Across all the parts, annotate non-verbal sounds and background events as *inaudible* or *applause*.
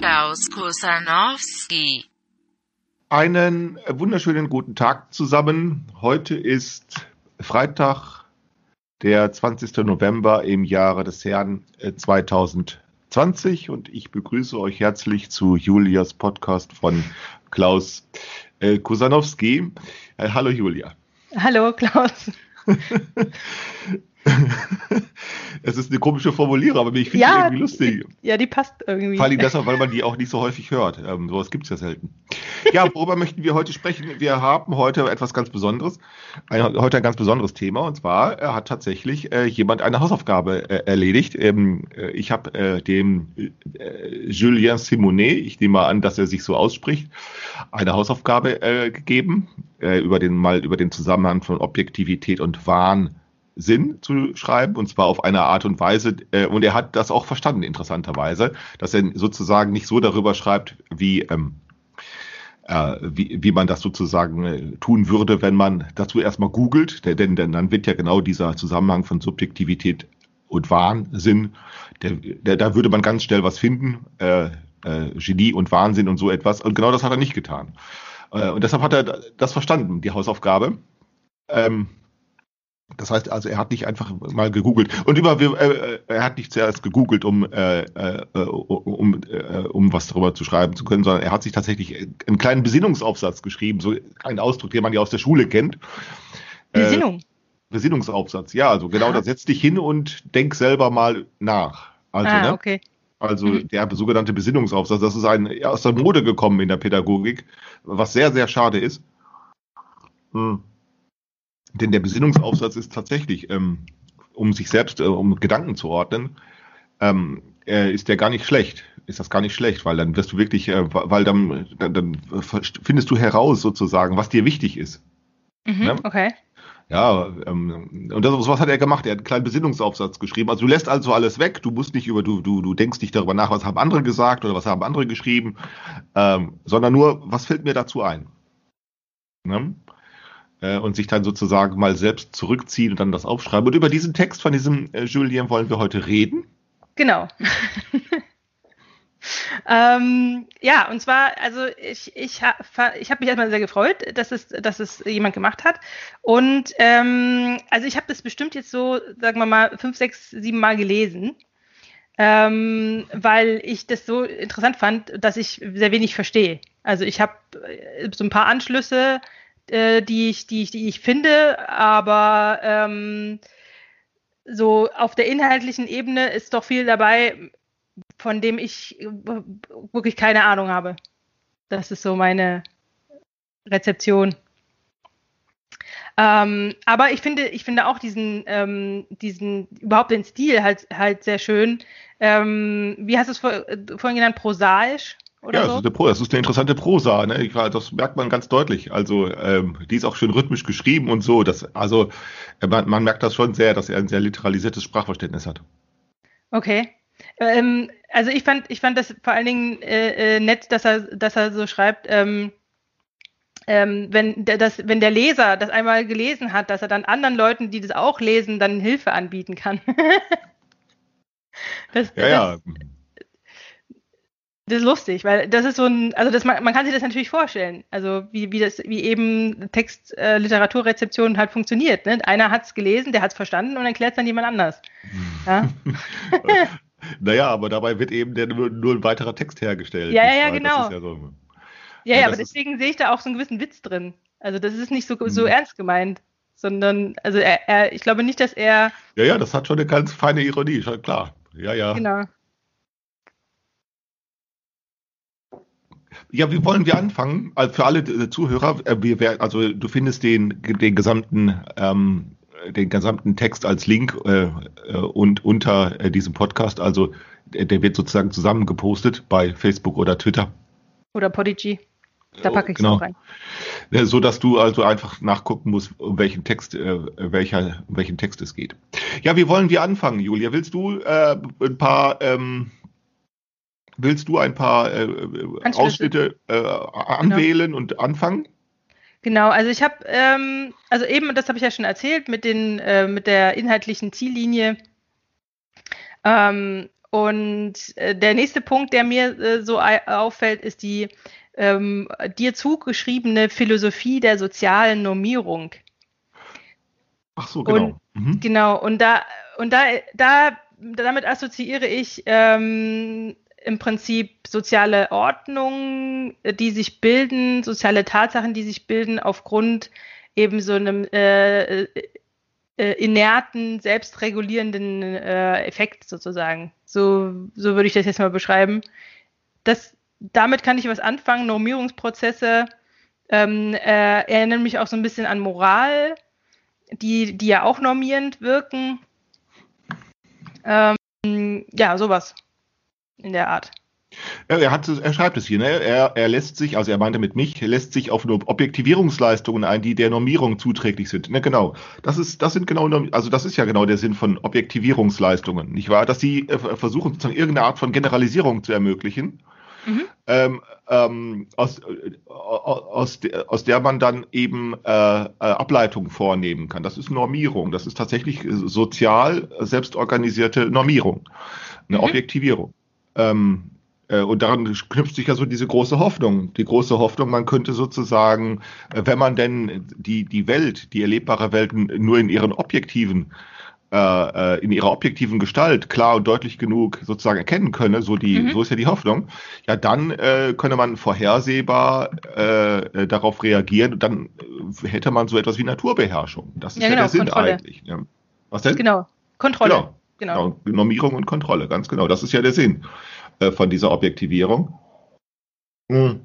Klaus Kusanowski. Einen wunderschönen guten Tag zusammen. Heute ist Freitag, der 20. November im Jahre des Herrn äh, 2020 und ich begrüße euch herzlich zu Julias Podcast von Klaus äh, Kusanowski. Äh, hallo Julia. Hallo Klaus. *laughs* *laughs* es ist eine komische Formulierung, aber ich finde Ja, die irgendwie lustig. Ja, die passt irgendwie. Vor allem *laughs* deshalb, weil man die auch nicht so häufig hört. Ähm, sowas gibt es ja selten. Ja, worüber möchten wir heute sprechen? Wir haben heute etwas ganz Besonderes. Ein, heute ein ganz besonderes Thema. Und zwar äh, hat tatsächlich äh, jemand eine Hausaufgabe äh, erledigt. Ähm, äh, ich habe äh, dem äh, Julien Simonet, ich nehme mal an, dass er sich so ausspricht, eine Hausaufgabe gegeben, über den mal über den Zusammenhang von Objektivität und Wahn Sinn zu schreiben und zwar auf eine Art und Weise äh, und er hat das auch verstanden interessanterweise, dass er sozusagen nicht so darüber schreibt, wie ähm, äh, wie, wie man das sozusagen äh, tun würde, wenn man dazu erstmal googelt, denn, denn dann wird ja genau dieser Zusammenhang von Subjektivität und Wahnsinn, der, der, da würde man ganz schnell was finden, äh, äh, Genie und Wahnsinn und so etwas und genau das hat er nicht getan. Äh, und deshalb hat er das verstanden, die Hausaufgabe. Ähm, das heißt also, er hat nicht einfach mal gegoogelt. Und über, äh, er hat nicht zuerst gegoogelt, um, äh, äh, um, äh, um was darüber zu schreiben zu können, sondern er hat sich tatsächlich einen kleinen Besinnungsaufsatz geschrieben, so ein Ausdruck, den man ja aus der Schule kennt. Äh, Besinnung. Besinnungsaufsatz, ja, also genau, da setz dich hin und denk selber mal nach. Also, ah, ne? okay. Also Mhm. der sogenannte Besinnungsaufsatz, das ist ein, ja, aus der Mode gekommen in der Pädagogik, was sehr, sehr schade ist. Hm. Denn der Besinnungsaufsatz ist tatsächlich, ähm, um sich selbst, äh, um Gedanken zu ordnen, ähm, äh, ist der gar nicht schlecht. Ist das gar nicht schlecht, weil dann wirst du wirklich, äh, weil dann, dann, dann findest du heraus sozusagen, was dir wichtig ist. Mhm, Ja. Okay. Ja, ähm, und das, was hat er gemacht? Er hat einen kleinen Besinnungsaufsatz geschrieben. Also du lässt also alles weg, du musst nicht über, du, du, du denkst nicht darüber nach, was haben andere gesagt oder was haben andere geschrieben, ähm, sondern nur, was fällt mir dazu ein? Ne? Äh, und sich dann sozusagen mal selbst zurückziehen und dann das aufschreiben. Und über diesen Text von diesem äh, Julien wollen wir heute reden. Genau. *laughs* ähm, ja, und zwar, also ich, ich, ich habe mich erstmal sehr gefreut, dass es, dass es jemand gemacht hat. Und ähm, also ich habe das bestimmt jetzt so, sagen wir mal, fünf, sechs, sieben Mal gelesen. Ähm, weil ich das so interessant fand, dass ich sehr wenig verstehe. Also ich habe äh, so ein paar Anschlüsse, äh, die, ich, die, ich, die ich finde, aber ähm, so auf der inhaltlichen Ebene ist doch viel dabei, von dem ich äh, wirklich keine Ahnung habe. Das ist so meine Rezeption. Ähm, aber ich finde, ich finde auch diesen, ähm, diesen, überhaupt den Stil halt, halt sehr schön. Ähm, wie hast du es vor, äh, vorhin genannt? Prosaisch? Ja, so? das ist, eine Pro, das ist eine interessante Prosa, ne? Das merkt man ganz deutlich. Also ähm, die ist auch schön rhythmisch geschrieben und so. Das, also äh, man, man merkt das schon sehr, dass er ein sehr literalisiertes Sprachverständnis hat. Okay. Ähm, also ich fand, ich fand das vor allen Dingen äh, äh, nett, dass er, dass er so schreibt, ähm, ähm, wenn, der, das, wenn der Leser das einmal gelesen hat, dass er dann anderen Leuten, die das auch lesen, dann Hilfe anbieten kann. *laughs* das, Ja, ja. Das, ist lustig, weil das ist so ein, also das, man, man kann sich das natürlich vorstellen, also wie, wie das, wie eben Text, äh, Literaturrezeption halt funktioniert. Ne? Einer hat es gelesen, der hat es verstanden und erklärt es dann jemand anders. Ja? *laughs* Naja, aber dabei wird eben der, nur, nur ein weiterer Text hergestellt. Ja, ja, wahr? genau. Ja, so. Ja, Ja, ja, das aber deswegen sehe ich da auch so einen gewissen Witz drin. Also das ist nicht so, so Mhm. ernst gemeint, sondern, also er, er, ich glaube nicht, dass er, ja, ja, das hat schon eine ganz feine Ironie, schon klar. Ja, ja. genau. Ja, wie wollen wir anfangen? Also für alle äh, Zuhörer, äh, wir, wer- also du findest den, den gesamten ähm, den gesamten Text als Link äh, äh, und unter äh, diesem Podcast. Also der, wird sozusagen zusammengepostet bei Facebook oder Twitter. Oder Podigy. Da packe ich es Genau. rein. So dass du also einfach nachgucken musst, um welchen Text, äh, welcher, um welchen Text es geht. Ja, wie wollen wir anfangen, Julia? Willst du äh, ein paar, ähm, willst du ein paar äh. Ausschnitte äh, anwählen und anfangen? Genau, also ich habe, ähm, also eben, das habe ich ja schon erzählt, mit, den, äh, mit der inhaltlichen Ziellinie. Ähm, und äh, der nächste Punkt, der mir äh, so auffällt, ist die ähm, dir zugeschriebene Philosophie der sozialen Normierung. Ach so, genau. Und, mhm. Genau, und da, und da, da, damit assoziiere ich ähm, im Prinzip soziale Ordnungen, die sich bilden, soziale Tatsachen, die sich bilden aufgrund eben so einem äh, äh, inerten, selbstregulierenden äh, Effekt sozusagen. So, so würde ich das jetzt mal beschreiben. Das, damit kann ich was anfangen. Normierungsprozesse ähm, äh, erinnern mich auch so ein bisschen an Moral, die, die ja auch normierend wirken. Ähm, ja, sowas in der Art. Er, hat, er schreibt es hier, ne? er, er lässt sich, also er meinte mit mich, lässt sich auf nur Objektivierungsleistungen ein, die der Normierung zuträglich sind. Ne, genau. Das ist, das sind genau, also das ist ja genau der Sinn von Objektivierungsleistungen, nicht wahr? Dass sie äh, versuchen, sozusagen irgendeine Art von Generalisierung zu ermöglichen. Mhm. Ähm, ähm, aus, äh, aus, de, aus der man dann eben äh, äh, Ableitungen vornehmen kann. Das ist Normierung. Das ist tatsächlich sozial selbstorganisierte Normierung, eine mhm. Objektivierung. Ähm, äh, und daran knüpft sich ja so diese große Hoffnung. Die große Hoffnung, man könnte sozusagen, äh, wenn man denn die, die Welt, die erlebbare Welt nur in ihren objektiven äh, in ihrer objektiven Gestalt klar und deutlich genug sozusagen erkennen könne, so die, mhm. so ist ja die Hoffnung, ja dann äh, könne man vorhersehbar äh, darauf reagieren und dann hätte man so etwas wie Naturbeherrschung. Das ist ja, ja genau, der Sinn Kontrolle. eigentlich. Ja. Was denn? Genau, Kontrolle. Genau. Genau. genau. Normierung und Kontrolle, ganz genau. Das ist ja der Sinn äh, von dieser Objektivierung. Hm.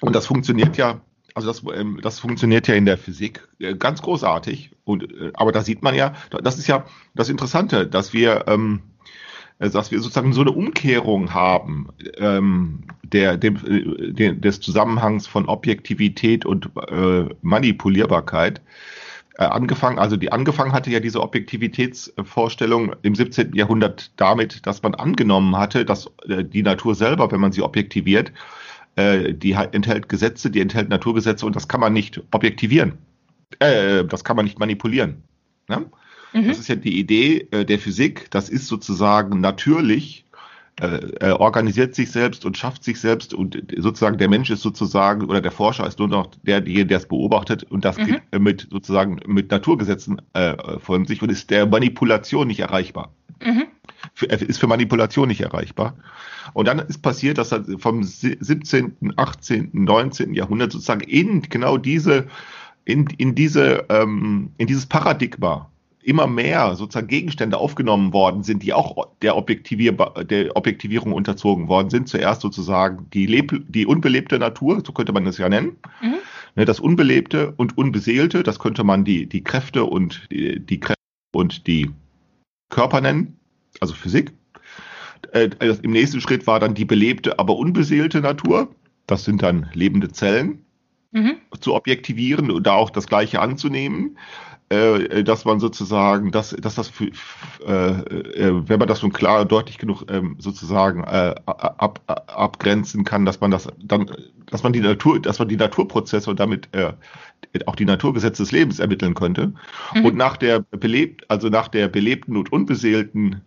Und das funktioniert ja, also das, ähm, das funktioniert ja in der Physik äh, ganz großartig. Und, äh, aber da sieht man ja, das ist ja das Interessante, dass wir, ähm, äh, dass wir sozusagen so eine Umkehrung haben ähm, der, dem, des Zusammenhangs von Objektivität und Manipulierbarkeit angefangen, also die angefangen hatte ja diese Objektivitätsvorstellung im 17. Jahrhundert damit, dass man angenommen hatte, dass äh, die Natur selber, wenn man sie objektiviert, äh, die enthält Gesetze, die enthält Naturgesetze und das kann man nicht objektivieren. Äh, das kann man nicht manipulieren. Ne? Mhm. Das ist ja die Idee äh, der Physik. Das ist sozusagen natürlich äh, er organisiert sich selbst und schafft sich selbst und sozusagen der Mensch ist sozusagen oder der Forscher ist nur noch der, der es beobachtet und das mhm. geht mit sozusagen mit Naturgesetzen äh, von sich und ist der Manipulation nicht erreichbar. Mhm. Für, ist für Manipulation nicht erreichbar. Und dann ist passiert, dass er vom 17., 18., 19. Jahrhundert sozusagen in genau diese in, in diese ähm, in dieses Paradigma immer mehr sozusagen Gegenstände aufgenommen worden sind, die auch der, Objektivier der Objektivierung unterzogen worden sind. Zuerst sozusagen die, Leb die unbelebte Natur, so könnte man das ja nennen. Mhm. Ne, das Unbelebte und Unbeseelte, das könnte man die, die Kräfte und die, die Kräfte und die Körper nennen, also Physik. Äh, Im nächsten Schritt war dann die belebte, aber unbeseelte Natur. Das sind dann lebende Zellen. Mhm. zu objektivieren und da auch das Gleiche anzunehmen. Äh, dass man sozusagen, dass, dass das, für, äh, äh, wenn man das nun klar deutlich genug ähm, sozusagen äh, ab, abgrenzen kann, dass man das dann, dass man die Natur, dass man die Naturprozesse und damit äh, auch die Naturgesetze des Lebens ermitteln könnte. Mhm. Und nach der belebt, also nach der belebten und unbeseelten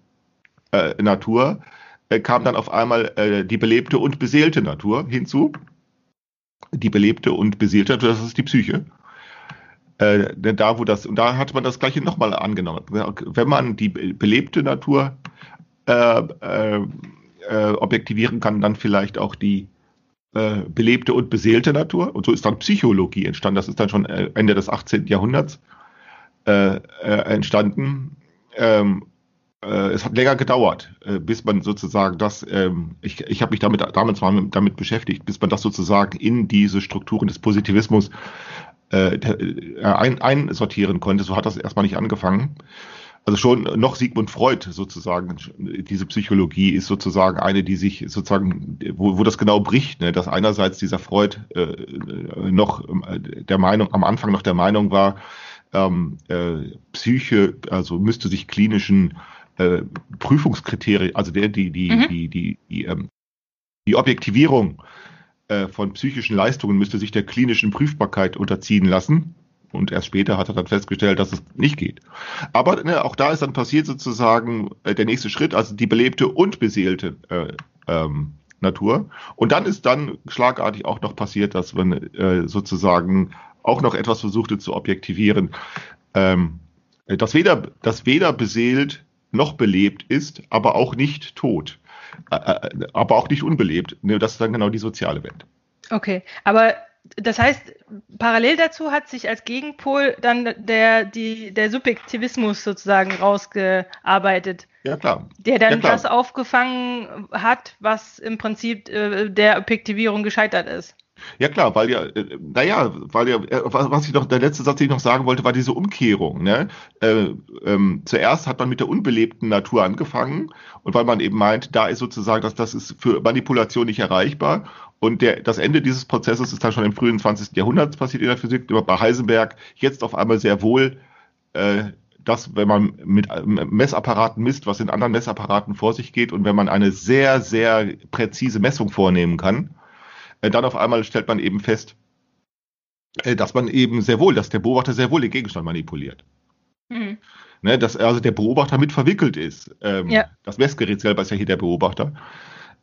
äh, Natur äh, kam dann auf einmal äh, die belebte und beseelte Natur hinzu. Die belebte und beseelte Natur, das ist die Psyche. Äh, da, wo das, und da hat man das Gleiche nochmal angenommen. Wenn man die belebte Natur äh, äh, äh, objektivieren kann, dann vielleicht auch die äh, belebte und beseelte Natur. Und so ist dann Psychologie entstanden. Das ist dann schon äh, Ende des 18. Jahrhunderts entstanden. Ähm, es hat länger gedauert, bis man sozusagen das, ähm, ich, ich habe mich damit damals damit beschäftigt, bis man das sozusagen in diese Strukturen des Positivismus äh, ein, einsortieren konnte. So hat das erstmal nicht angefangen. Also schon noch Sigmund Freud sozusagen, diese Psychologie ist sozusagen eine, die sich sozusagen, wo, wo das genau bricht, ne? dass einerseits dieser Freud äh, noch äh, der Meinung, am Anfang noch der Meinung war, ähm, äh, Psyche, also müsste sich klinischen äh, Prüfungskriterien, also der, die, die, mhm. die, die, die, ähm, die Objektivierung äh, von psychischen Leistungen müsste sich der klinischen Prüfbarkeit unterziehen lassen. Und erst später hat er dann festgestellt, dass es nicht geht. Aber ne, auch da ist dann passiert sozusagen äh, der nächste Schritt, also die belebte und beseelte äh, ähm, Natur. Und dann ist dann schlagartig auch noch passiert, dass man äh, sozusagen auch noch etwas versuchte zu objektivieren, ähm, das, weder, weder beseelt noch belebt ist, aber auch nicht tot, äh, äh aber auch nicht unbelebt. Ne, das ist dann genau die soziale Welt. Okay, aber das heißt, parallel dazu hat sich als Gegenpol dann der, die, der Subjektivismus sozusagen rausgearbeitet. Ja, klar. Der dann ja, klar. das aufgefangen hat, was im Prinzip äh, der Objektivierung gescheitert ist. Ja klar, weil ja, äh, naja, weil ja, äh, was ich noch, der letzte Satz, den ich noch sagen wollte, war diese Umkehrung. Ne? Äh, ähm, zuerst hat man mit der unbelebten Natur angefangen und weil man eben meint, da ist sozusagen, dass das ist für Manipulation nicht erreichbar und der, das Ende dieses Prozesses ist dann schon im frühen 20. Jahrhundert passiert in der Physik, bei Heisenberg jetzt auf einmal sehr wohl, äh, dass wenn man mit Messapparaten misst, was in anderen Messapparaten vor sich geht und wenn man eine sehr, sehr präzise Messung vornehmen kann, dann auf einmal stellt man eben fest, äh, dass man eben sehr wohl, dass der Beobachter sehr wohl den Gegenstand manipuliert. Mhm. Ne, dass also der Beobachter mit verwickelt ist. Ähm, ja. Das Messgerät selber ist ja hier der Beobachter.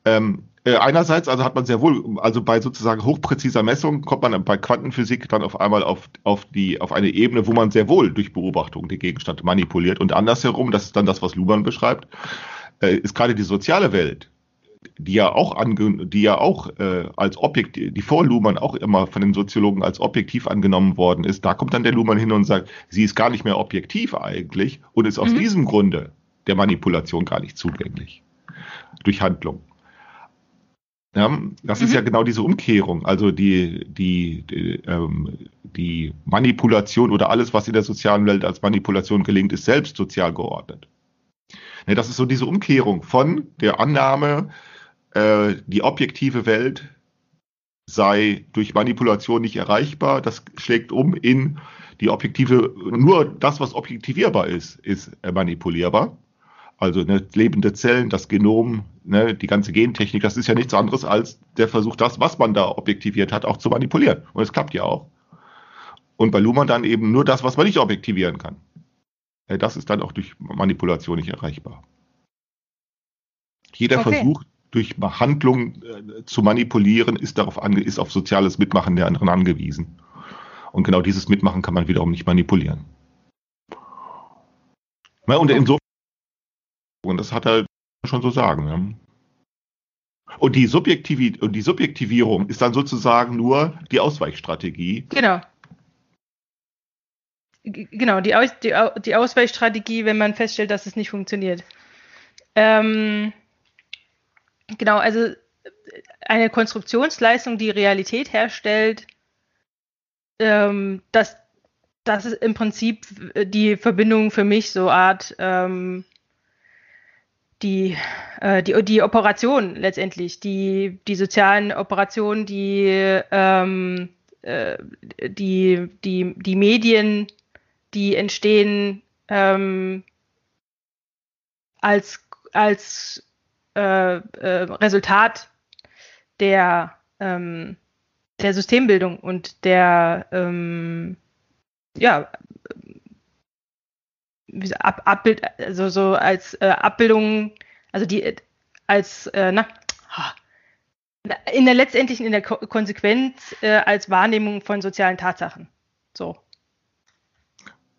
Ähm, äh, einerseits, also hat man sehr wohl, also bei sozusagen hochpräziser Messung kommt man bei Quantenphysik dann auf einmal auf, auf, die, auf eine Ebene, wo man sehr wohl durch Beobachtung den Gegenstand manipuliert. Und andersherum, das ist dann das, was Luhmann beschreibt, äh, ist gerade die soziale Welt, die ja auch, ange, die ja auch äh, als Objekt, die vor Luhmann auch immer von den Soziologen als objektiv angenommen worden ist, da kommt dann der Luhmann hin und sagt, sie ist gar nicht mehr objektiv eigentlich und ist aus mhm. diesem Grunde der Manipulation gar nicht zugänglich durch Handlung. Ja, das mhm. ist ja genau diese Umkehrung, also die, die, die, ähm, die Manipulation oder alles, was in der sozialen Welt als Manipulation gelingt, ist selbst sozial geordnet. Ja, das ist so diese Umkehrung von der Annahme, äh, die objektive Welt sei durch Manipulation nicht erreichbar. Das schlägt um in die objektive, nur das, was objektivierbar ist, ist manipulierbar. Also ne, lebende Zellen, das Genom, ne, die ganze Gentechnik, das ist ja nichts anderes als der Versuch, das, was man da objektiviert hat, auch zu manipulieren. Und es klappt ja auch. Und bei Luhmann dann eben nur das, was man nicht objektivieren kann. Das ist dann auch durch Manipulation nicht erreichbar. Jeder okay. Versuch, durch Handlung äh, zu manipulieren, ist darauf ange ist auf soziales Mitmachen der anderen angewiesen. Und genau dieses Mitmachen kann man wiederum nicht manipulieren. Und insofern und das hat er schon so sagen. Ja. Und die, Subjektivi und die Subjektivierung ist dann sozusagen nur die Ausweichstrategie. Genau. Genau, die, Aus die, die, Ausweichstrategie, wenn man feststellt, dass es nicht funktioniert. Ähm, genau, also eine Konstruktionsleistung, die Realität herstellt, ähm, das, das ist im Prinzip die Verbindung für mich, so Art ähm, die, äh, die, die Operation letztendlich, die, die sozialen Operationen, die, ähm, äh, die, die, die Medien, die entstehen ähm, als, als äh, äh, Resultat der, ähm, der Systembildung und der ähm, ja, Ab, Abbild, also so als äh, Abbildung, also die als, äh, na, in der letztendlichen, in der Ko Konsequenz äh, als Wahrnehmung von sozialen Tatsachen. So.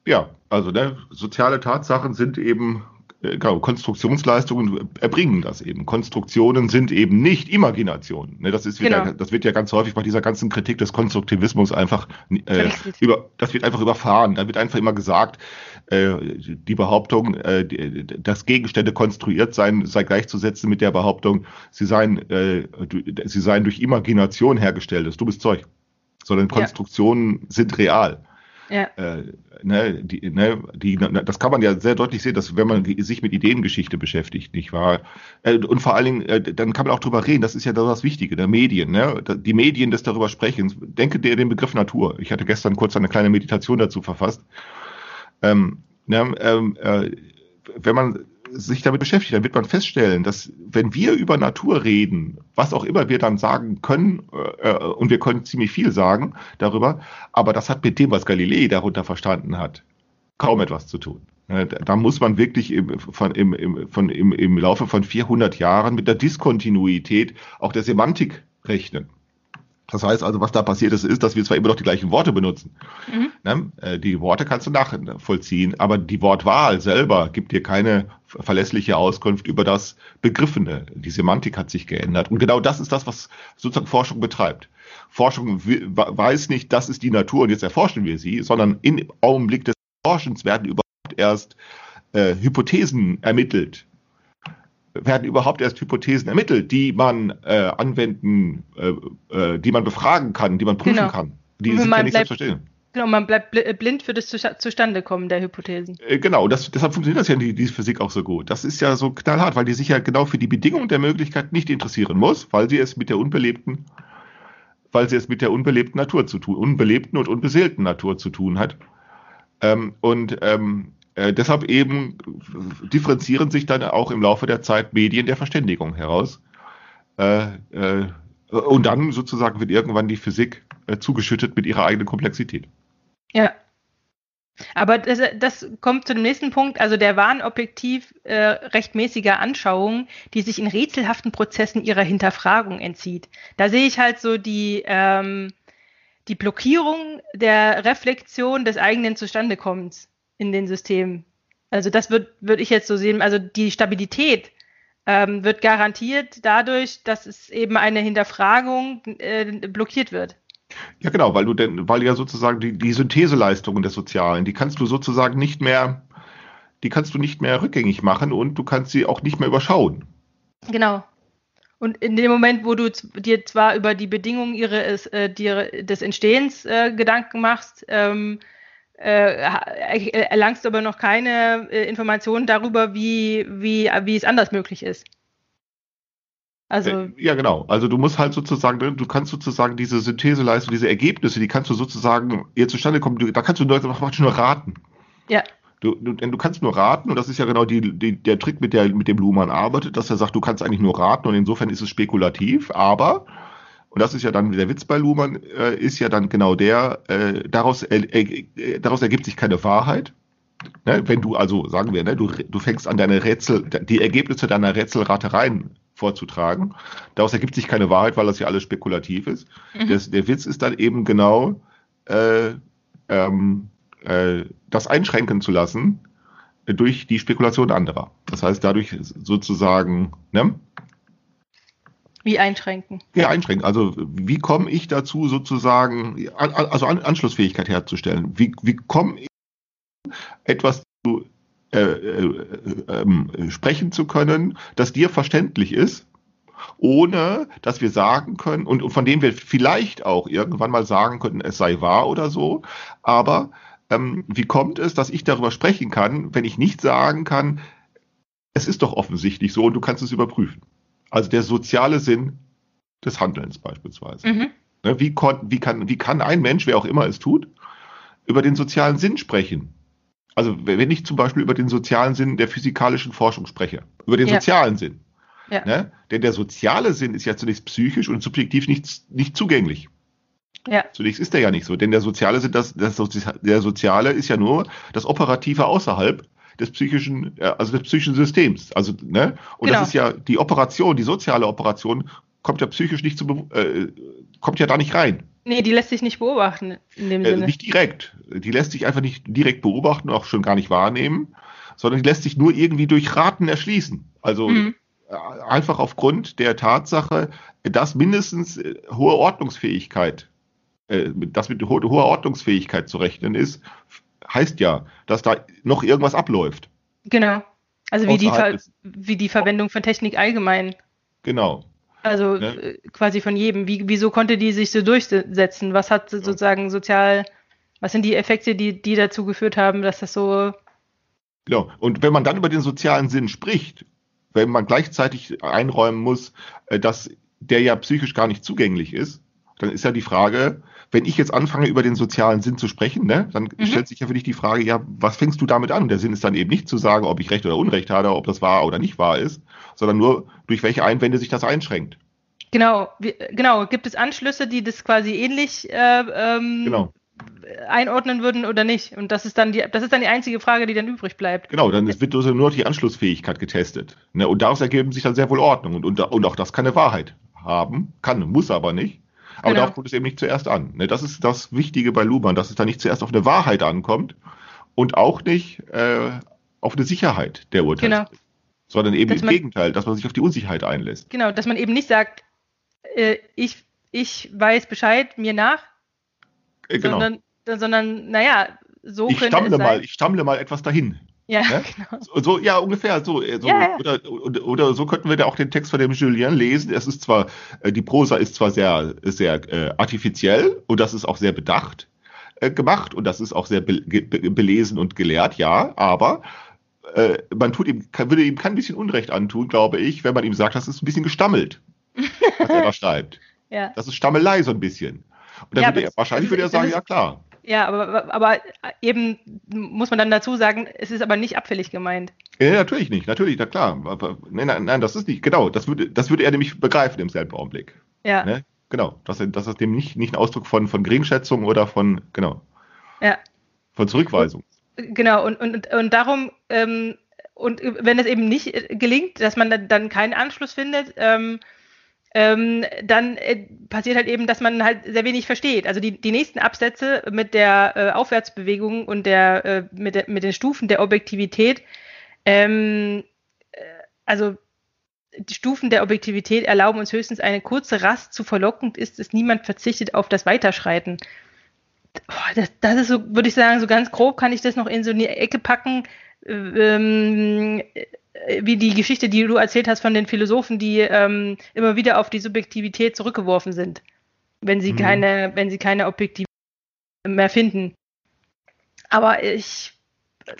Ja, also ne, soziale Tatsachen sind eben genau, Konstruktionsleistungen erbringen das eben. Konstruktionen sind eben nicht Imagination. Ne, das ist wieder, genau. das wird ja ganz häufig bei dieser ganzen Kritik des Konstruktivismus einfach äh, über, das wird einfach überfahren. Da wird einfach immer gesagt, äh, die Behauptung, äh, dass Gegenstände konstruiert seien, sei gleichzusetzen mit der Behauptung, sie seien, äh, sie seien durch Imagination hergestellt. Das ist dummes Zeug. Sondern Konstruktionen ja. sind real. Ja. Äh, ne, die, ne, die, das kann man ja sehr deutlich sehen, dass wenn man sich mit Ideengeschichte beschäftigt, nicht wahr? Äh, und vor allen Dingen, äh, dann kann man auch drüber reden, das ist ja das Wichtige, der Medien, ne? die Medien des darüber Sprechens. Denke dir den Begriff Natur. Ich hatte gestern kurz eine kleine Meditation dazu verfasst. Ähm, ne, ähm, äh, wenn man sich damit beschäftigt, dann wird man feststellen, dass wenn wir über Natur reden, was auch immer wir dann sagen können, äh, und wir können ziemlich viel sagen darüber, aber das hat mit dem, was Galilei darunter verstanden hat, kaum etwas zu tun. Da muss man wirklich im, von, im, im, von, im, im Laufe von 400 Jahren mit der Diskontinuität auch der Semantik rechnen. Das heißt also, was da passiert ist, ist, dass wir zwar immer noch die gleichen Worte benutzen. Mhm. Ne? Äh, die Worte kannst du nachvollziehen, aber die Wortwahl selber gibt dir keine verlässliche Auskunft über das Begriffene. Die Semantik hat sich geändert. Und genau das ist das, was sozusagen Forschung betreibt. Forschung weiß nicht, das ist die Natur und jetzt erforschen wir sie, sondern im Augenblick des Forschens werden überhaupt erst äh, Hypothesen ermittelt, werden überhaupt erst Hypothesen ermittelt, die man äh, anwenden, äh, äh, die man befragen kann, die man prüfen genau. kann. Die sind ja nicht selbstverständlich. Genau, man bleibt blind für das Zustandekommen der Hypothesen. Äh, genau, das, deshalb funktioniert das ja die, die Physik auch so gut. Das ist ja so knallhart, weil die sich ja genau für die Bedingungen der Möglichkeit nicht interessieren muss, weil sie es mit der unbelebten, weil sie es mit der unbelebten Natur zu tun, unbelebten und unbeseelten Natur zu tun hat. Ähm, und ähm, äh, deshalb eben differenzieren sich dann auch im Laufe der Zeit Medien der Verständigung heraus. Äh, äh, und dann sozusagen wird irgendwann die Physik äh, zugeschüttet mit ihrer eigenen Komplexität. Ja. Aber das, das, kommt zu dem nächsten Punkt, also der Wahn objektiv äh, rechtmäßiger Anschauungen, die sich in rätselhaften Prozessen ihrer Hinterfragung entzieht. Da sehe ich halt so die, ähm, die Blockierung der Reflexion des eigenen Zustandekommens in den Systemen. Also das würde würd ich jetzt so sehen. Also die Stabilität ähm, wird garantiert dadurch, dass es eben eine Hinterfragung äh, blockiert wird. Ja, genau, weil du denn, weil ja sozusagen die, die Syntheseleistungen des Sozialen, die kannst du sozusagen nicht mehr, die kannst du nicht mehr rückgängig machen und du kannst sie auch nicht mehr überschauen. Genau. Und in dem Moment, wo du dir zwar über die Bedingungen ihres, äh, des Entstehens äh, Gedanken machst, ähm, äh, erlangst du aber noch keine äh, Informationen darüber, wie, wie, wie es anders möglich ist. Also äh, ja, genau. Also du musst halt sozusagen, ne, du kannst sozusagen diese Syntheseleistung, diese Ergebnisse, die kannst du sozusagen ihr zustande kommen, da kannst du nur, nur raten. Ja. Du, du, du kannst nur raten, und das ist ja genau die, die, der Trick, mit, der, mit dem Luhmann arbeitet, dass er sagt, du kannst eigentlich nur raten, und insofern ist es spekulativ, aber und das ist ja dann der Witz bei Luhmann, äh, ist ja dann genau der, äh, daraus, äh, daraus ergibt sich keine Wahrheit. Ne? Wenn du also, sagen wir, ne, du, du fängst an deine Rätsel, die Ergebnisse deiner Rätselratereien vorzutragen. Daraus ergibt sich keine Wahrheit, weil das ja alles spekulativ ist. Mhm. Das, der Witz ist dann eben genau, äh, ähm, äh, das einschränken zu lassen durch die Spekulation anderer. Das heißt, dadurch sozusagen, ne, wie einschränken? Ja, einschränken. Also wie komme ich dazu, sozusagen, also Anschlussfähigkeit herzustellen? Wie, wie komme ich etwas zu äh, äh, äh, sprechen zu können, das dir verständlich ist, ohne dass wir sagen können und, und von dem wir vielleicht auch irgendwann mal sagen könnten, es sei wahr oder so, aber ähm, wie kommt es, dass ich darüber sprechen kann, wenn ich nicht sagen kann, es ist doch offensichtlich so und du kannst es überprüfen? Also der soziale Sinn des Handelns beispielsweise. Mhm. Ne, wie, wie, kann, wie kann ein Mensch, wer auch immer es tut, über den sozialen Sinn sprechen? Also wenn ich zum Beispiel über den sozialen Sinn der physikalischen Forschung spreche, über den ja. sozialen Sinn. Ja. Ne? Denn der soziale Sinn ist ja zunächst psychisch und subjektiv nicht, nicht zugänglich. Ja. Zunächst ist er ja nicht so, denn der soziale Sinn, das, das, der soziale ist ja nur das Operative außerhalb des psychischen, also des psychischen Systems. Also, ne? Und genau. das ist ja die Operation, die soziale Operation, kommt ja psychisch nicht zu, äh, kommt ja da nicht rein. Nee, die lässt sich nicht beobachten in dem äh, Sinne. Nicht direkt. Die lässt sich einfach nicht direkt beobachten, auch schon gar nicht wahrnehmen, sondern die lässt sich nur irgendwie durch Raten erschließen. Also mhm. Äh, einfach aufgrund der Tatsache, dass mindestens äh, hohe Ordnungsfähigkeit, äh, dass mit hoher Ordnungsfähigkeit zu rechnen ist, heißt ja, dass da noch irgendwas abläuft. Genau. Also wie die, wie die Verwendung von Technik allgemein. Genau. Also ja. Äh, quasi von jedem. Wie, wieso konnte die sich so durchsetzen? Was hat sozusagen sozial, was sind die Effekte, die, die dazu geführt haben, dass das so. Genau. Und wenn man dann über den sozialen Sinn spricht, wenn man gleichzeitig einräumen muss, äh, dass der ja psychisch gar nicht zugänglich ist, dann ist ja die Frage, wenn ich jetzt anfange, über den sozialen Sinn zu sprechen, ne, dann Mhm. stellt sich ja für dich die Frage, ja, was fängst du damit an? Der Sinn ist dann eben nicht zu sagen, ob ich Recht oder Unrecht habe, ob das wahr oder nicht wahr ist, sondern nur, durch welche Einwände sich das einschränkt. Genau, genau. Gibt es Anschlüsse, die das quasi ähnlich äh, ähm, Genau. einordnen würden oder nicht? Und das ist dann die, das ist dann die einzige Frage, die dann übrig bleibt. Genau, dann ist- wird nur die Anschlussfähigkeit getestet. Ne? Und daraus ergeben sich dann sehr wohl Ordnung. Und, und, und auch das kann eine Wahrheit haben. Kann, muss aber nicht. Aber Genau. darauf kommt es eben nicht zuerst an. Ne? Das ist das Wichtige bei Luhmann, dass es da nicht zuerst auf eine Wahrheit ankommt und auch nicht äh, auf eine Sicherheit der Urteile. Genau. Sondern eben Dass im man- Gegenteil, dass man sich auf die Unsicherheit einlässt. Genau, dass man eben nicht sagt, äh, ich, ich weiß Bescheid, mir nach, Äh, genau. sondern, sondern, naja, so Ich stammle mal, ich stammle mal etwas dahin. Ja, ne? *laughs* genau. So, so, ja, ungefähr so. äh, so Ja, ja. Oder, oder, oder so könnten wir da auch den Text von dem Julien lesen. Es ist zwar, äh, die Prosa ist zwar sehr, sehr äh, artifiziell und das ist auch sehr bedacht äh, gemacht und das ist auch sehr be be belesen und gelehrt, ja, aber äh, man tut ihm, kann, würde ihm kein bisschen Unrecht antun, glaube ich, wenn man ihm sagt, das ist ein bisschen gestammelt, was er da *laughs* schreibt. Ja. Das ist Stammelei so ein bisschen. Und dann Ja, würde er, wahrscheinlich würde er sagen, ja klar. Ja, aber, aber eben muss man dann dazu sagen, es ist aber nicht abfällig gemeint. Ja, natürlich nicht, natürlich, na klar. Aber, nein, nein, nein, das ist nicht, genau, das würde, das würde er nämlich begreifen im selben Augenblick. Ja, Ne? Genau, dass das dem nicht, nicht ein Ausdruck von, von Geringschätzung oder von, genau, ja. von Zurückweisung. Genau, und, und, und darum, ähm, und wenn es eben nicht äh, gelingt, dass man dann, dann keinen Anschluss findet, ähm, ähm, dann äh, passiert halt eben, dass man halt sehr wenig versteht. Also die, die nächsten Absätze mit der äh, Aufwärtsbewegung und der, äh, mit, der, mit den Stufen der Objektivität, ähm, äh, also die Stufen der Objektivität erlauben uns höchstens eine kurze Rast. Zu verlockend ist es, niemand verzichtet auf das Weiterschreiten. Das, das ist so, würde ich sagen, so ganz grob kann ich das noch in so eine Ecke packen, ähm, äh, wie die Geschichte, die du erzählt hast von den Philosophen, die ähm, immer wieder auf die Subjektivität zurückgeworfen sind, wenn sie Mhm. keine, wenn sie keine Objektivität mehr finden. Aber ich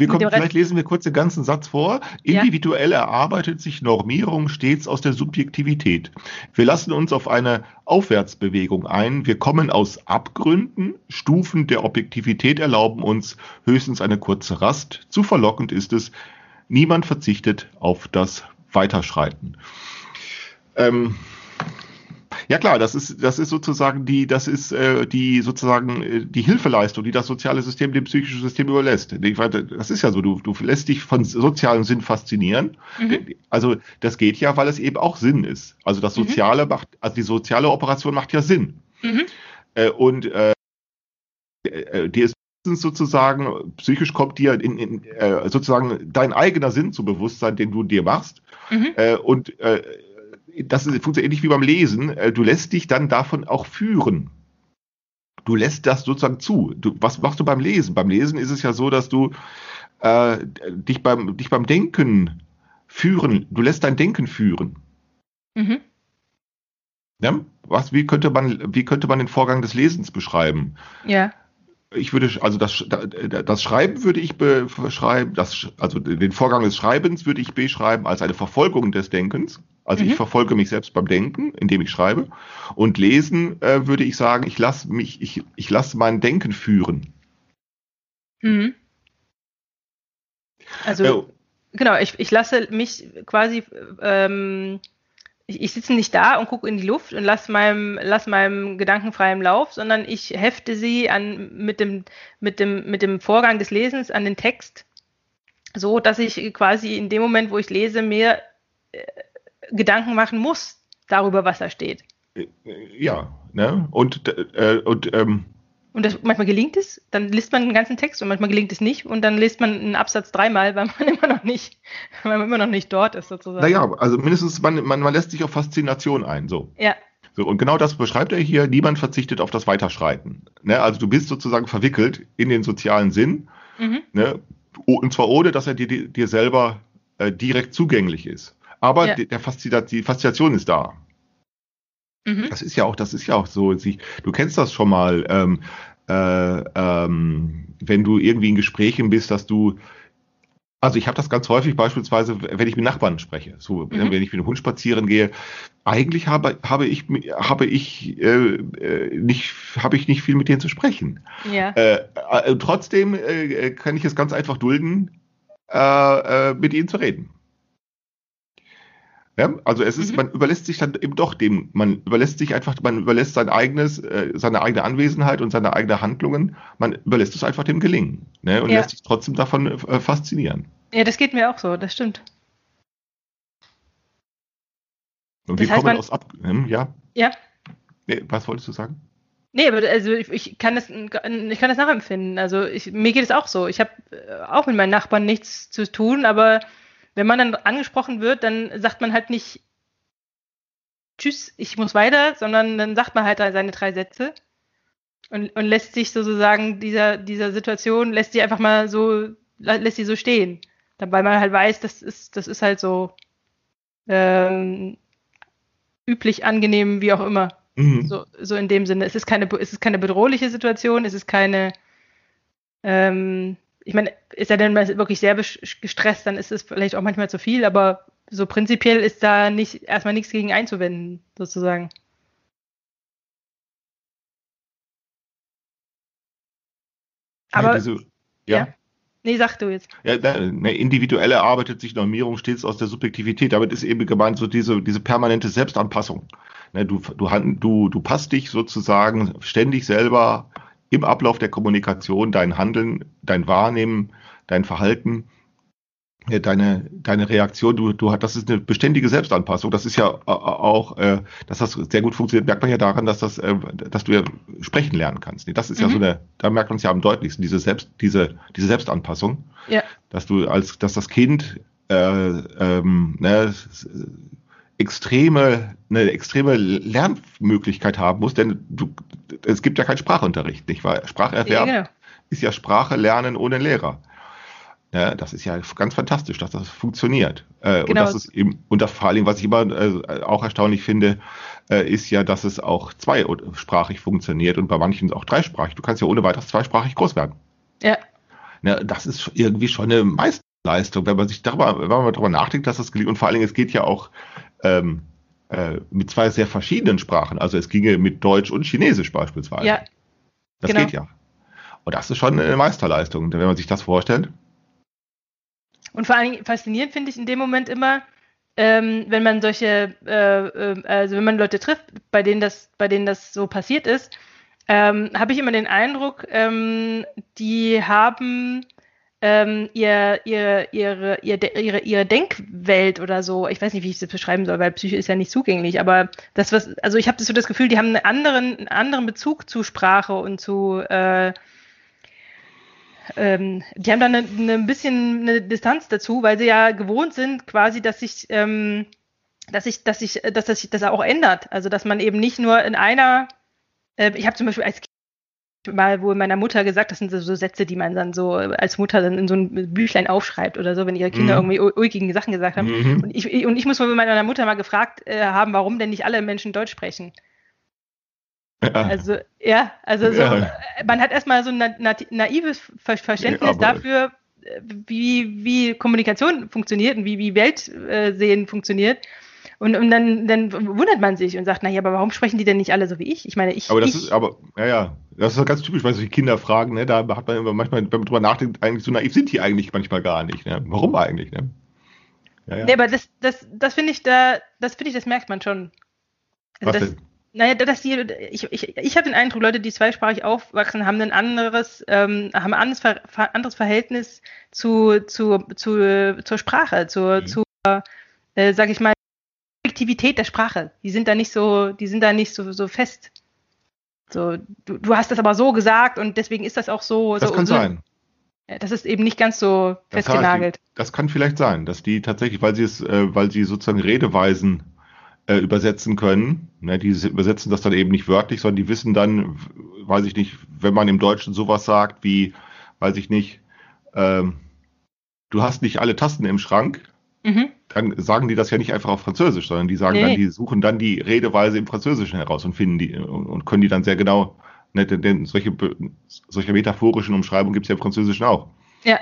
kommen, vielleicht lesen wir kurz den ganzen Satz vor. Individuell erarbeitet sich Normierung stets aus der Subjektivität. Wir lassen uns auf eine Aufwärtsbewegung ein. Wir kommen aus Abgründen. Stufen der Objektivität erlauben uns höchstens eine kurze Rast. Zu verlockend ist es. Niemand verzichtet auf das Weiterschreiten. Ähm, ja klar, das ist das ist sozusagen die das ist äh, die sozusagen äh, die Hilfeleistung, die das soziale System dem psychischen System überlässt. Ich meine, Das ist ja so, du, du lässt dich von sozialem Sinn faszinieren. Mhm. Also das geht ja, weil es eben auch Sinn ist. Also das Mhm. soziale macht, also die soziale Operation macht ja Sinn. Mhm. Äh, und äh, äh, dir ist sozusagen psychisch kommt dir in, in, äh, sozusagen dein eigener Sinn zu Bewusstsein, den du dir machst. Mhm. Äh, und äh, das ist, funktioniert ähnlich wie beim Lesen. Äh, du lässt dich dann davon auch führen. Du lässt das sozusagen zu. Du, was machst du beim Lesen? Beim Lesen ist es ja so, dass du äh, dich, beim, dich beim Denken führen, du lässt dein Denken führen. Mhm. Ja? Was, wie, könnte man, wie könnte man den Vorgang des Lesens beschreiben? Ja. Ich würde, also das, das Schreiben würde ich beschreiben, das, also den Vorgang des Schreibens würde ich beschreiben als eine Verfolgung des Denkens. Also Mhm. ich verfolge mich selbst beim Denken, indem ich schreibe. Und lesen äh, würde ich sagen, ich lasse mich, ich, ich lasse mein Denken führen. Mhm. Also Äh, Genau, ich, ich lasse mich quasi, ähm, ich, ich sitze nicht da und gucke in die Luft und lasse meinem, lass meinem Gedanken freien Lauf, sondern ich hefte sie an, mit, dem, mit, dem, mit dem Vorgang des Lesens an den Text, so dass ich quasi in dem Moment, wo ich lese, mir äh, Gedanken machen muss darüber, was da steht. äh, ja, ne? Und, äh, und ähm, Und das, manchmal gelingt es, dann liest man den ganzen Text und manchmal gelingt es nicht und dann liest man einen Absatz dreimal, weil man *laughs* immer noch nicht, weil man immer noch nicht dort ist sozusagen. naja, also mindestens man, man, man lässt sich auf Faszination ein. So. Ja, So, und genau das beschreibt er hier. Niemand verzichtet auf das Weiterschreiten. Ne? Also du bist sozusagen verwickelt in den sozialen Sinn, mhm. ne? Und zwar ohne, dass er dir, dir selber äh, direkt zugänglich ist. Aber Ja. der Faszina die Faszination ist da. Mhm. Das ist ja auch, das ist ja auch so. Sie, du kennst das schon mal, ähm, äh, ähm, wenn du irgendwie in Gesprächen bist, dass du Also ich habe das ganz häufig beispielsweise, wenn ich mit Nachbarn spreche, so Mhm. wenn ich mit dem Hund spazieren gehe. Eigentlich habe, habe ich habe ich äh, äh, nicht habe ich nicht viel mit denen zu sprechen. Ja. Äh, äh, trotzdem äh, kann ich es ganz einfach dulden, äh, mit ihnen zu reden. Ja, also es ist, Mhm. man überlässt sich dann eben doch dem, man überlässt sich einfach, man überlässt sein eigenes, äh, seine eigene Anwesenheit und seine eigenen Handlungen, man überlässt es einfach dem Gelingen ne, und Ja. lässt sich trotzdem davon äh, faszinieren. ja, das geht mir auch so, das stimmt. Und Das wir kommen man- aus ab, hm, ja. Ja. Nee, was wolltest du sagen? Nee, aber also ich, ich kann das ich kann das nachempfinden. Also ich, mir geht es auch so. Ich habe äh, auch mit meinen Nachbarn nichts zu tun, aber wenn man dann angesprochen wird, dann sagt man halt nicht Tschüss, ich muss weiter, sondern dann sagt man halt seine drei Sätze und, und lässt sich sozusagen dieser, dieser Situation, lässt sie einfach mal so, lässt sie so stehen. Dabei man halt weiß, das ist, das ist halt so ähm, üblich, angenehm, wie auch immer. Mhm. So, so in dem Sinne. Es ist keine, es ist keine bedrohliche Situation, es ist keine, ähm, ich meine, ist ja dann wirklich sehr gestresst, dann ist es vielleicht auch manchmal zu viel, aber so prinzipiell ist da nicht erstmal nichts gegen einzuwenden, sozusagen. Aber, ja, diese, ja. ja. nee, sag du jetzt. Ja, eine individuell erarbeitet sich Normierung stets aus der Subjektivität. Damit ist eben gemeint so diese, diese permanente Selbstanpassung. Ne, du, du, du, du passt dich sozusagen ständig selber im Ablauf der Kommunikation, dein Handeln, dein Wahrnehmen, dein Verhalten, äh, deine, deine Reaktion, du, du hast, das ist eine beständige Selbstanpassung. Das ist ja äh, auch, äh, dass das sehr gut funktioniert, merkt man ja daran, dass das, äh, dass du ja sprechen lernen kannst. Das ist ja Mhm. so eine, da merkt man es ja am deutlichsten, diese Selbst, diese, diese Selbstanpassung Ja, dass du als dass das Kind äh, ähm, ne, extreme eine extreme Lernmöglichkeit haben muss, denn du, es gibt ja keinen Sprachunterricht, nicht wahr? ja Spracherwerb genau. ist ja Sprache lernen ohne Lehrer. Ja, das ist ja ganz fantastisch, dass das funktioniert. Äh, Und Genau. das ist eben, und das vor allem, was ich immer äh, auch erstaunlich finde, äh, ist ja, dass es auch zweisprachig funktioniert und bei manchen auch dreisprachig. Du kannst ja ohne weiteres zweisprachig groß werden. Ja, Ne, das ist irgendwie schon eine Meisterleistung, wenn man sich darüber, wenn man darüber nachdenkt, dass das gelingt. Und vor allen Dingen, es geht ja auch ähm, äh, mit zwei sehr verschiedenen Sprachen. Also es ginge mit Deutsch und Chinesisch beispielsweise. ja, das genau. geht ja. Und das ist schon eine Meisterleistung, wenn man sich das vorstellt. Und vor allem faszinierend finde ich in dem Moment immer, ähm, wenn man solche, äh, äh, also wenn man Leute trifft, bei denen das, bei denen das so passiert ist, ähm, habe ich immer den Eindruck, ähm, die haben ähm, ihr, ihr, ihre, ihr, ihre, ihre Denkwelt oder so, ich weiß nicht, wie ich das beschreiben soll, weil Psyche ist ja nicht zugänglich, aber das, was, also ich habe so das Gefühl, die haben einen anderen, einen anderen Bezug zu Sprache und zu, äh, ähm, die haben dann eine, eine ein bisschen eine Distanz dazu, weil sie ja gewohnt sind, quasi, dass sich, ähm, dass sich, dass sich, dass das sich das auch ändert. Also dass man eben nicht nur in einer, äh, ich habe zum Beispiel als mal wohl meiner Mutter gesagt, das sind so, so Sätze, die man dann so als Mutter dann in so ein Büchlein aufschreibt oder so, wenn ihre Kinder Mhm. irgendwie ul- ulkige Sachen gesagt haben. Mhm. Und ich, und ich muss mal bei meiner Mutter mal gefragt äh, haben, warum denn nicht alle Menschen Deutsch sprechen. Ja. Also, ja, also so, Ja. äh, man hat erstmal so ein na na naives Ver Verständnis Ja, dafür, äh, wie, wie Kommunikation funktioniert und wie, wie Weltsehen funktioniert. Und, und dann, dann wundert man sich und sagt, naja, aber warum sprechen die denn nicht alle so wie ich? Ich meine, ich. aber das ich, ist, aber, ja, ja, das ist ganz typisch, weil solche Kinder fragen, ne, da hat man immer manchmal, wenn man drüber nachdenkt, eigentlich so naiv sind die eigentlich manchmal gar nicht, ne? Warum eigentlich, ne? Ja, ja. Nee, aber das, das, das finde ich da, das finde ich, das merkt man schon. Also Was das, denn? Naja, dass die, ich, ich, ich habe den Eindruck, Leute, die zweisprachig aufwachsen, haben ein anderes, ähm, haben ein anderes, Ver, Ver- anderes Verhältnis zu, zu, zu, zur Sprache, zur, Mhm. zur äh, sag ich mal, Objektivität der Sprache. Die sind da nicht so, die sind da nicht so, so fest. So, du, du hast das aber so gesagt und deswegen ist das auch so. Das so, kann sein. Das ist eben nicht ganz so Das festgenagelt. die- Das kann vielleicht sein, dass die tatsächlich, weil sie es, äh, weil sie sozusagen Redeweisen äh, übersetzen können, ne, die übersetzen das dann eben nicht wörtlich, sondern die wissen dann, weiß ich nicht, wenn man im Deutschen sowas sagt wie, weiß ich nicht, ähm, du hast nicht alle Tasten im Schrank, Mhm. Dann sagen die das ja nicht einfach auf Französisch, sondern die sagen Nee, dann, die suchen dann die Redeweise im Französischen heraus und finden die und, können die dann sehr genau, ne, denn, solche, solche metaphorischen Umschreibungen gibt es ja im Französischen auch. Ja,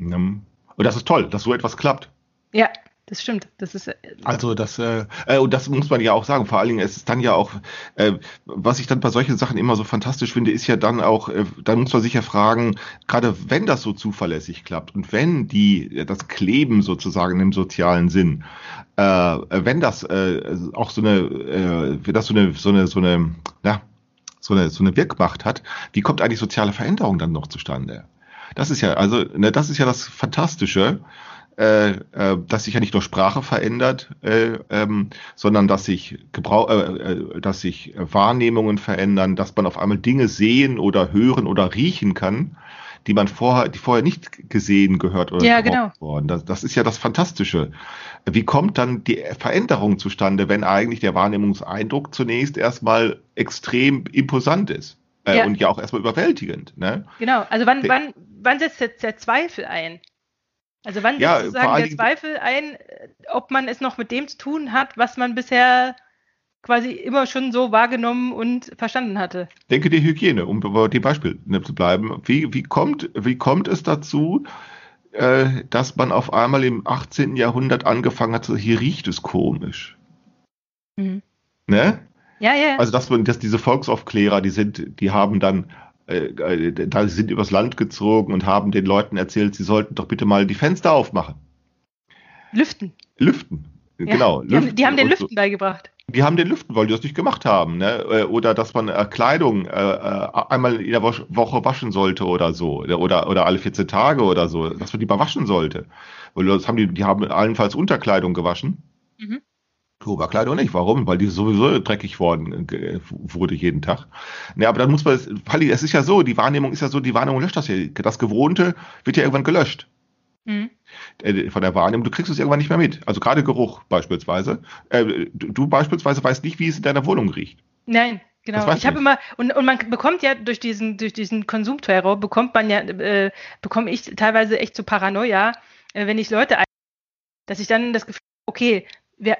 Ne? Und das ist toll, dass so etwas klappt. Ja, das stimmt. Das ist, äh, Also das, äh, äh, und das muss man ja auch sagen, vor allen Dingen, es ist dann ja auch, äh, was ich dann bei solchen Sachen immer so fantastisch finde, ist ja dann auch, äh, dann muss man sich ja fragen, gerade wenn das so zuverlässig klappt und wenn die, das Kleben sozusagen im sozialen Sinn, äh, wenn das äh, auch so eine, äh, das so eine, so eine, so eine, ja, so eine, so eine Wirkmacht hat, wie kommt eigentlich soziale Veränderung dann noch zustande? Das ist ja, also, ne, das ist ja das Fantastische äh, äh, dass sich ja nicht nur Sprache verändert, äh, ähm, sondern dass sich Gebrauch, äh, äh, dass sich Wahrnehmungen verändern, dass man auf einmal Dinge sehen oder hören oder riechen kann, die man vorher, die vorher nicht gesehen, gehört oder Ja, genau. worden. Das, das ist ja das Fantastische. Wie kommt dann die Veränderung zustande, wenn eigentlich der Wahrnehmungseindruck zunächst erstmal extrem imposant ist? Ja. Und ja auch erstmal überwältigend. Ne? genau. Also wann, Der- wann, wann setzt der Zweifel ein? Also wann setzt Ja, vor sozusagen der Zweifel ein, ob man es noch mit dem zu tun hat, was man bisher quasi immer schon so wahrgenommen und verstanden hatte? Denke die Hygiene, um bei dem Beispiel ne, zu bleiben. Wie, wie, kommt, wie kommt es dazu, äh, dass man auf einmal im 18. Jahrhundert angefangen hat, so, hier riecht es komisch? Mhm. Ne? Ja, ja. Also, dass man, dass diese Volksaufklärer, die sind, die haben dann, äh, äh, da sind übers Land gezogen und haben den Leuten erzählt, sie sollten doch bitte mal die Fenster aufmachen. Lüften. Lüften. Ja, Genau. Die haben, die haben den und so. Lüften beigebracht. Die haben den Lüften, weil die das nicht gemacht haben. Ne? Äh, Oder dass man äh, Kleidung äh, äh, einmal in der Woche waschen sollte oder so. Oder, oder, oder alle 14 Tage oder so. Dass man die mal waschen sollte. Weil das haben die, die haben allenfalls Unterkleidung gewaschen. Mhm. Oberkleidung nicht. Warum? Weil die sowieso dreckig worden äh, wurde jeden Tag. Ne, aber dann muss man, es Falli, es ist ja so, die Wahrnehmung ist ja so, die Wahrnehmung löscht das ja. Das Gewohnte wird ja irgendwann gelöscht Mhm. von der Wahrnehmung. Du kriegst es irgendwann nicht mehr mit. Also gerade Geruch beispielsweise. Äh, du, du beispielsweise weißt nicht, wie es in deiner Wohnung riecht. Nein, genau. Ich habe immer und, und man bekommt ja durch diesen durch diesen Konsumterror bekommt man ja äh, bekomme ich teilweise echt zu Paranoia, äh, wenn ich Leute ein, dass ich dann das Gefühl, okay,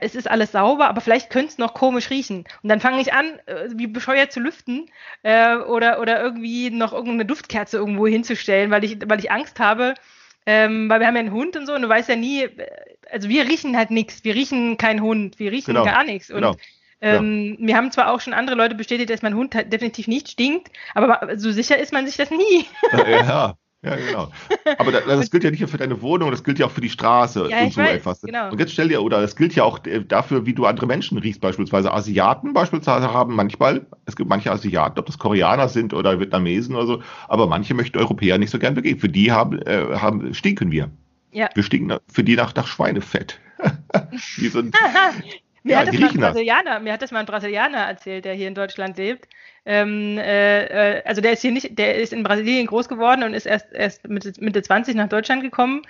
es ist alles sauber, aber vielleicht könnte es noch komisch riechen. Und dann fange ich an, äh, wie bescheuert zu lüften äh, oder oder irgendwie noch irgendeine Duftkerze irgendwo hinzustellen, weil ich weil ich Angst habe. Ähm, weil wir haben ja einen Hund und so und du weißt ja nie, äh, also wir riechen halt nichts, wir riechen keinen Hund, wir riechen Genau, gar nichts. Und Genau. ähm, Mir haben zwar auch schon andere Leute bestätigt, dass mein Hund halt definitiv nicht stinkt, aber so sicher ist man sich das nie. Ja, *laughs* ja, genau. Aber da, das gilt ja nicht nur für deine Wohnung, das gilt ja auch für die Straße Ja, und so weiß, etwas. genau. Und jetzt stell dir, oder das gilt ja auch äh, dafür, wie du andere Menschen riechst, beispielsweise Asiaten beispielsweise haben manchmal, es gibt manche Asiaten, ob das Koreaner sind oder Vietnamesen oder so, aber manche möchten Europäer nicht so gern begegnen. Für die haben, äh, haben stinken wir. Ja. Wir stinken für die nach, nach Schweinefett. Wie so ein, Mir, Ja, hat das die mal ein. Brasilianer, mir hat das mal ein Brasilianer erzählt, der hier in Deutschland lebt. Ähm, äh, äh, also der ist hier nicht, der ist in Brasilien groß geworden und ist erst, erst Mitte, Mitte 20 nach Deutschland gekommen.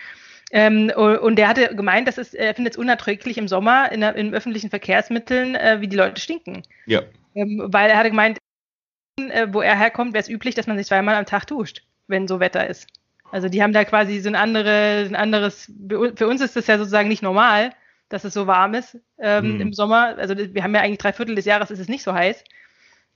Ähm, und der hatte gemeint, dass es, er findet es unerträglich im Sommer in, in öffentlichen Verkehrsmitteln, äh, wie die Leute stinken. ja, Ähm, weil er hatte gemeint, äh, wo er herkommt, wäre es üblich, dass man sich zweimal am Tag duscht, wenn so Wetter ist. Also die haben da quasi so ein, andere, ein anderes, für uns ist das ja sozusagen nicht normal, dass es so warm ist ähm, Mhm. im Sommer. Also wir haben ja eigentlich drei Viertel des Jahres ist es nicht so heiß.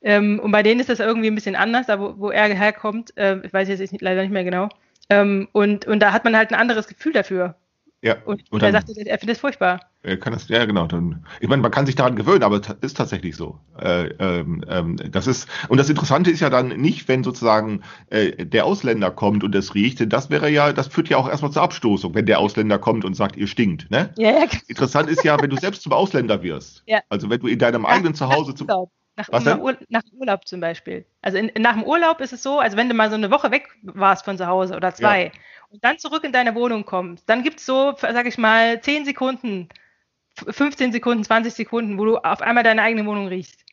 Ähm, und bei denen ist das irgendwie ein bisschen anders, da wo, wo er herkommt. Äh, ich weiß jetzt nicht, leider nicht mehr genau. Ähm, und, und da hat man halt ein anderes Gefühl dafür. ja. Und, Und er sagte, er findet es furchtbar. Er kann das, ja genau. Dann, ich meine, man kann sich daran gewöhnen, aber es ist tatsächlich so. Äh, ähm, ähm, das ist und das Interessante ist ja dann nicht, wenn sozusagen äh, der Ausländer kommt und es riecht. denn Das wäre ja, das führt ja auch erstmal zur Abstoßung, wenn der Ausländer kommt und sagt, ihr stinkt. Ne? Ja, ja, *laughs* Interessant ist ja, wenn du selbst zum Ausländer wirst. Ja. Also wenn du in deinem eigenen Zuhause zum Urlaub. Nach, nach? Ur, nach dem Urlaub zum Beispiel. Also in, nach dem Urlaub ist es so, also wenn du mal so eine Woche weg warst von zu Hause oder zwei und dann zurück in deine Wohnung kommst, dann gibt's so, sag ich mal, 10 Sekunden, f- 15 Sekunden, 20 Sekunden, wo du auf einmal deine eigene Wohnung riechst.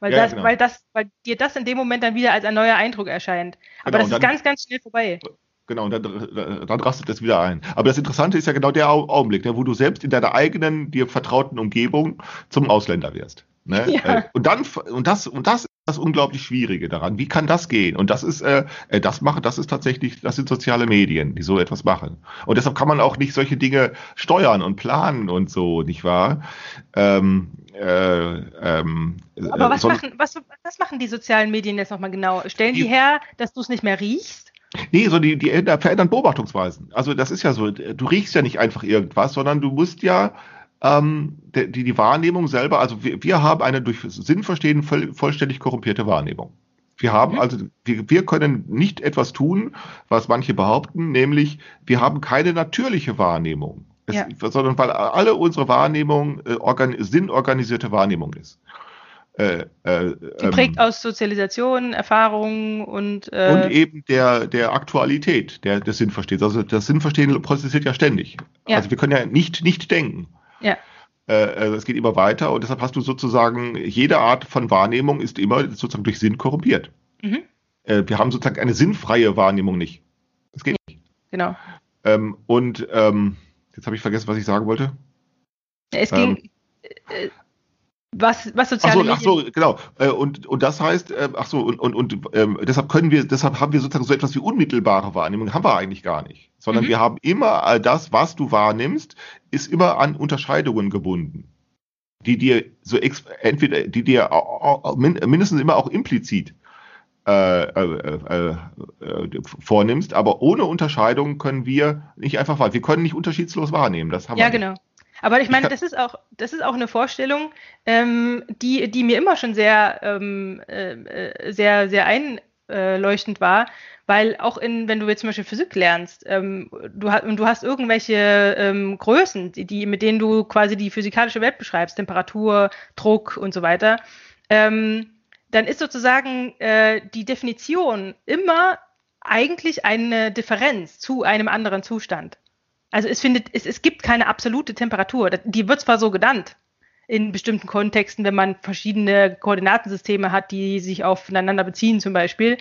Weil, Ja, das, genau. weil, das, weil dir das in dem Moment dann wieder als ein neuer Eindruck erscheint. Aber Genau, das ist ganz, ganz schnell vorbei. Genau, und dann, dann rastet es wieder ein. Aber das Interessante ist ja genau der Au- Augenblick, ne, wo du selbst in deiner eigenen, dir vertrauten Umgebung zum Ausländer wirst. Ne? Ja. Äh, Und dann und das und das ist das unglaublich Schwierige daran. Wie kann das gehen? Und das ist äh, äh, das machen, das ist tatsächlich, das sind soziale Medien, die so etwas machen. Und deshalb kann man auch nicht solche Dinge steuern und planen und so, nicht wahr? Ähm, äh, ähm, Aber äh, was son- machen, was, was machen die sozialen Medien jetzt nochmal genau? Stellen die Die- her, dass du es nicht mehr riechst? Nee, so die, die ändern- verändern Beobachtungsweisen. Also das ist ja so, du riechst ja nicht einfach irgendwas, sondern du musst ja ähm, die, die Wahrnehmung selber, also wir, wir haben eine durch Sinnverstehen voll, vollständig korrumpierte Wahrnehmung. Wir haben Mhm. also, wir, wir können nicht etwas tun, was manche behaupten, nämlich wir haben keine natürliche Wahrnehmung. Es, Ja. Sondern weil alle unsere Wahrnehmung äh, organ, sinnorganisierte Wahrnehmung ist. Äh, äh, Die prägt aus Sozialisation, Erfahrungen und, äh, und eben der, der Aktualität der, des Sinnverstehens. Also das Sinnverstehen prozessiert ja ständig. Ja. Also wir können ja nicht nicht denken. Ja, äh, es geht immer weiter und deshalb hast du sozusagen, jede Art von Wahrnehmung ist immer sozusagen durch Sinn korrumpiert. mhm, Äh, wir haben sozusagen eine sinnfreie Wahrnehmung nicht. Das geht nicht. genau. Ähm, und ähm, jetzt habe ich vergessen, was ich sagen wollte. Es Ähm. ging, äh, was, was Ach soziale so, ach Medien, so, genau. Äh, Und, und das heißt, äh, ach so, und, und, und ähm, deshalb können wir, deshalb haben wir sozusagen so etwas wie unmittelbare Wahrnehmung, haben wir eigentlich gar nicht. Sondern Mhm. wir haben immer all das, was du wahrnimmst, ist immer an Unterscheidungen gebunden. Die dir so ex entweder, die dir mindestens immer auch implizit äh, äh, äh, äh, vornimmst, aber ohne Unterscheidung können wir nicht einfach wahr. Wir können nicht unterschiedslos wahrnehmen. Das haben ja, wir nicht. genau. Aber ich meine, das ist auch, das ist auch eine Vorstellung, ähm, die, die mir immer schon sehr, ähm, äh, äh, sehr, sehr einleuchtend war, weil auch in, wenn du jetzt zum Beispiel Physik lernst, ähm, du hast und du hast irgendwelche ähm, Größen, die, die, mit denen du quasi die physikalische Welt beschreibst, Temperatur, Druck und so weiter, ähm, dann ist sozusagen äh, die Definition immer eigentlich eine Differenz zu einem anderen Zustand. Also es findet, es, es gibt keine absolute Temperatur. Die wird zwar so genannt in bestimmten Kontexten, wenn man verschiedene Koordinatensysteme hat, die sich aufeinander beziehen zum Beispiel.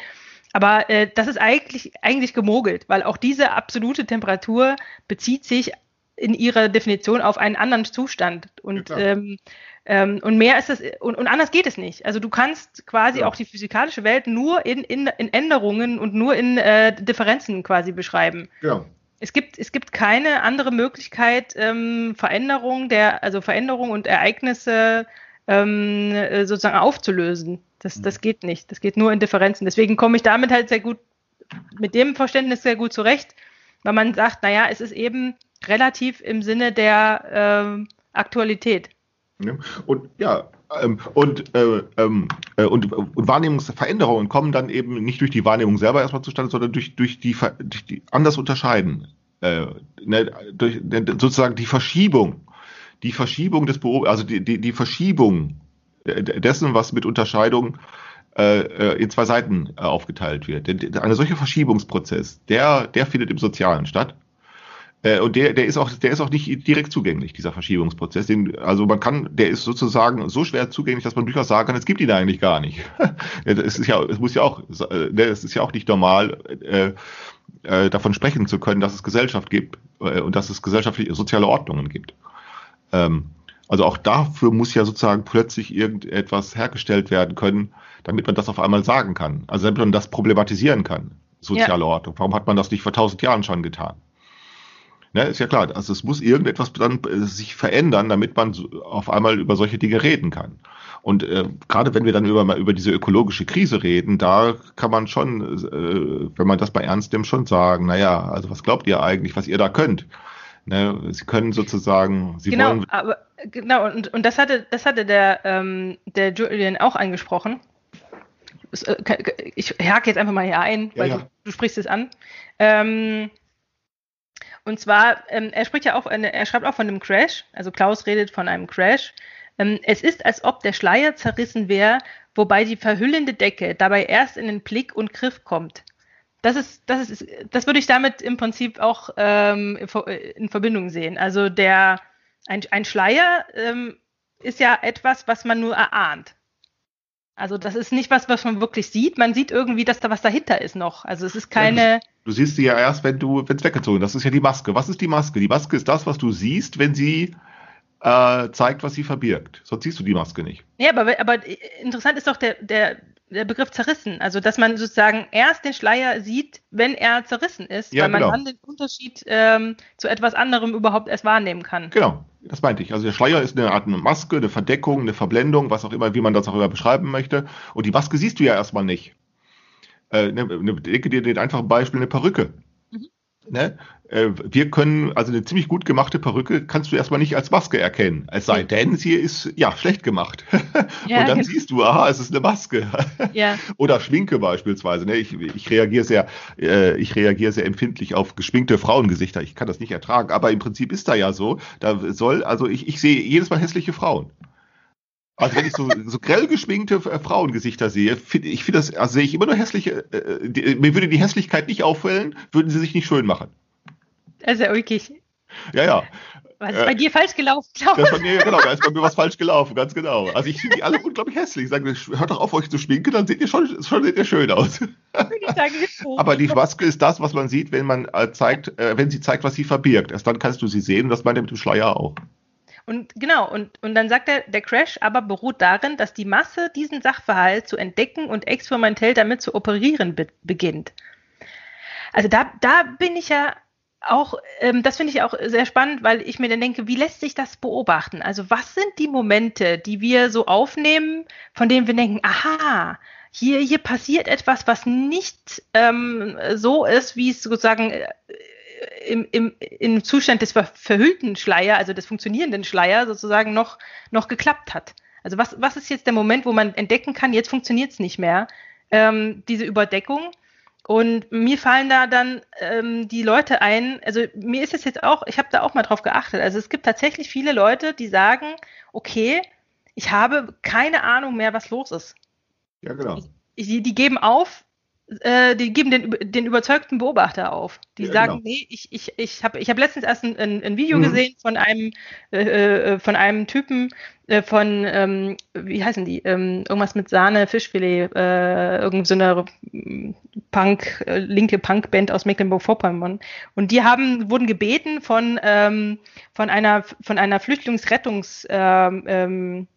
Aber äh, das ist eigentlich, eigentlich gemogelt, weil auch diese absolute Temperatur bezieht sich in ihrer Definition auf einen anderen Zustand. Und, klar. ähm, ähm, und mehr ist das, und, und anders geht es nicht. Also du kannst quasi Ja. auch die physikalische Welt nur in, in, in Änderungen und nur in äh, Differenzen quasi beschreiben. Genau. Es gibt, es gibt keine andere Möglichkeit, ähm, Veränderung der, also Veränderung und Ereignisse ähm, äh, sozusagen aufzulösen. Das, das geht nicht. Das geht nur in Differenzen. Deswegen komme ich damit halt sehr gut, mit dem Verständnis sehr gut zurecht, weil man sagt, naja, es ist eben relativ im Sinne der ähm, Aktualität. Und ja, ähm, und, äh, ähm, äh, und, und Wahrnehmungsveränderungen kommen dann eben nicht durch die Wahrnehmung selber erstmal zustande, sondern durch, durch, die, durch die anders unterscheiden. Äh, ne, durch ne, sozusagen die Verschiebung. Die Verschiebung des Beob also die, die, die Verschiebung äh, dessen, was mit Unterscheidung äh, äh, in zwei Seiten aufgeteilt wird. Denn eine solche Verschiebungsprozess, der, der findet im Sozialen statt. Äh, Und der, der ist auch, der ist auch nicht direkt zugänglich, dieser Verschiebungsprozess. Den, also man kann, der ist sozusagen so schwer zugänglich, dass man durchaus sagen kann, es gibt ihn eigentlich gar nicht. *laughs* es ist ja, es muss ja auch, äh, es ist ja auch nicht normal, äh, äh, davon sprechen zu können, dass es Gesellschaft gibt äh, und dass es gesellschaftliche soziale Ordnungen gibt. Ähm, also auch dafür muss ja sozusagen plötzlich irgendetwas hergestellt werden können, damit man das auf einmal sagen kann. Also damit man das problematisieren kann, soziale Ordnung. Warum hat man das nicht vor tausend Jahren schon getan? Ne, ist ja klar, also es muss irgendetwas dann äh, sich verändern, damit man auf einmal über solche Dinge reden kann. Und äh, gerade wenn wir dann über, über diese ökologische Krise reden, da kann man schon, äh, wenn man das bei ernst nimmt, schon sagen, naja, also was glaubt ihr eigentlich, was ihr da könnt? Ne, sie können sozusagen, sie genau, wollen, aber genau, und, und das hatte, das hatte der, ähm, der Julian auch angesprochen. Es, äh, Ich hake jetzt einfach mal hier ein, Ja, weil ja. Du, du sprichst es an. Ähm, und zwar, ähm, er spricht ja auch, er schreibt auch von einem Crash, also Klaus redet von einem Crash. Ähm, es ist, als ob der Schleier zerrissen wäre, wobei die verhüllende Decke dabei erst in den Blick und Griff kommt. Das ist, das ist, das würde ich damit im Prinzip auch ähm, in Verbindung sehen. Also der, ein, ein Schleier ähm, ist ja etwas, was man nur erahnt. Also das ist nicht was, was man wirklich sieht. Man sieht irgendwie, dass da was dahinter ist noch. Also es ist keine. du siehst sie ja erst, wenn du, wenn es weggezogen ist. Das ist ja die Maske. Was ist die Maske? Die Maske ist das, was du siehst, wenn sie äh, zeigt, was sie verbirgt. Sonst siehst du die Maske nicht. Ja, aber, aber interessant ist doch der, der, der Begriff zerrissen. Also, dass man sozusagen erst den Schleier sieht, wenn er zerrissen ist, Ja, weil man genau. dann den Unterschied ähm, zu etwas anderem überhaupt erst wahrnehmen kann. Genau, das meinte ich. Also der Schleier ist eine Art eine Maske, eine Verdeckung, eine Verblendung, was auch immer, wie man das auch immer beschreiben möchte. Und die Maske siehst du ja erstmal nicht. äh, ne, ne, denke dir den einfachen Beispiel, eine Perücke. Mhm. Ne? Äh, wir können, also eine ziemlich gut gemachte Perücke kannst du erstmal nicht als Maske erkennen. Es sei denn, sie ist ja schlecht gemacht. *laughs* Ja, Und dann genau. siehst du, aha, es ist eine Maske. *laughs* Ja. Oder Schminke beispielsweise. Ne? Ich, ich reagiere sehr, äh, ich reagiere sehr empfindlich auf geschminkte Frauengesichter. Ich kann das nicht ertragen. Aber im Prinzip ist da ja so. Da soll, also ich, ich sehe jedes Mal hässliche Frauen. Also wenn ich so, so grell geschminkte äh, Frauengesichter sehe, find, ich finde das, also sehe ich immer nur hässliche, äh, die, mir würde die Hässlichkeit nicht auffallen, würden sie sich nicht schön machen. Das ist ja. Ja, ja. Was ist Äh, bei dir falsch gelaufen, glaube Das ist bei mir, genau, da ist bei mir was *laughs* falsch gelaufen, ganz genau. Also ich finde die alle unglaublich hässlich. Ich sage, hört doch auf, euch zu schminken, dann seht ihr schon, schon seht ihr schön aus. Aber die Maske ist das, was man sieht, wenn man äh, zeigt, äh, wenn sie zeigt, was sie verbirgt. Erst dann kannst du sie sehen und das meint er mit dem Schleier auch. Und genau, und, und dann sagt er, der Crash aber beruht darin, dass die Masse diesen Sachverhalt zu entdecken und experimentell damit zu operieren be beginnt. Also da, da bin ich ja auch, ähm, das finde ich auch sehr spannend, weil ich mir dann denke, wie lässt sich das beobachten? Also was sind die Momente, die wir so aufnehmen, von denen wir denken, aha, hier, hier passiert etwas, was nicht ähm, so ist, wie es sozusagen äh, im, im, im Zustand des ver verhüllten Schleier, also des funktionierenden Schleier sozusagen noch, noch geklappt hat. Also was, was ist jetzt der Moment, wo man entdecken kann, jetzt funktioniert es nicht mehr, ähm, diese Überdeckung. Und mir fallen da dann ähm, die Leute ein, also mir ist es jetzt auch, ich habe da auch mal drauf geachtet. Also es gibt tatsächlich viele Leute, die sagen, okay, ich habe keine Ahnung mehr, was los ist. Ja, genau. Die, die geben auf, äh, die geben den, den überzeugten Beobachter auf. Die Ja, sagen, genau. nee, ich, ich, ich habe ich hab letztens erst ein, ein, ein Video Mhm. gesehen von einem, äh, äh, von einem Typen äh, von, ähm, wie heißen die, ähm, irgendwas mit Sahne, Fischfilet, äh, irgend so eine mm, Punk, äh, linke Punkband aus Mecklenburg-Vorpommern. Und die haben, wurden gebeten von, ähm, von einer, von einer Flüchtlingsrettungs, ähm,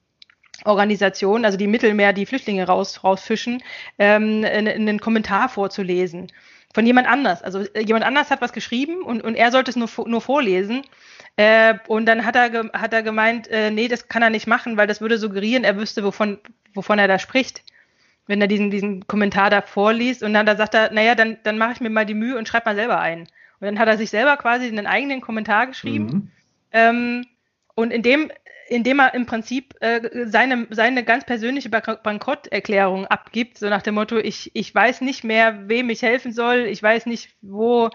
Organisation, also die Mittelmeer, die Flüchtlinge raus, rausfischen, ähm, einen, Kommentar vorzulesen. Von jemand anders. Also äh, jemand anders hat was geschrieben und, und er sollte es nur, nur vorlesen. Äh, und dann hat er, hat er gemeint, äh, nee, das kann er nicht machen, weil das würde suggerieren, er wüsste, wovon, wovon er da spricht. Wenn er diesen, diesen Kommentar da vorliest. Und dann da sagt er, naja, dann, dann mache ich mir mal die Mühe und schreibe mal selber ein. Und dann hat er sich selber quasi einen eigenen Kommentar geschrieben. Mhm. Ähm, und indem, indem er im Prinzip äh, seine, seine ganz persönliche Bank Bankrotterklärung abgibt, so nach dem Motto, ich, ich weiß nicht mehr, wem ich helfen soll, ich weiß nicht, wo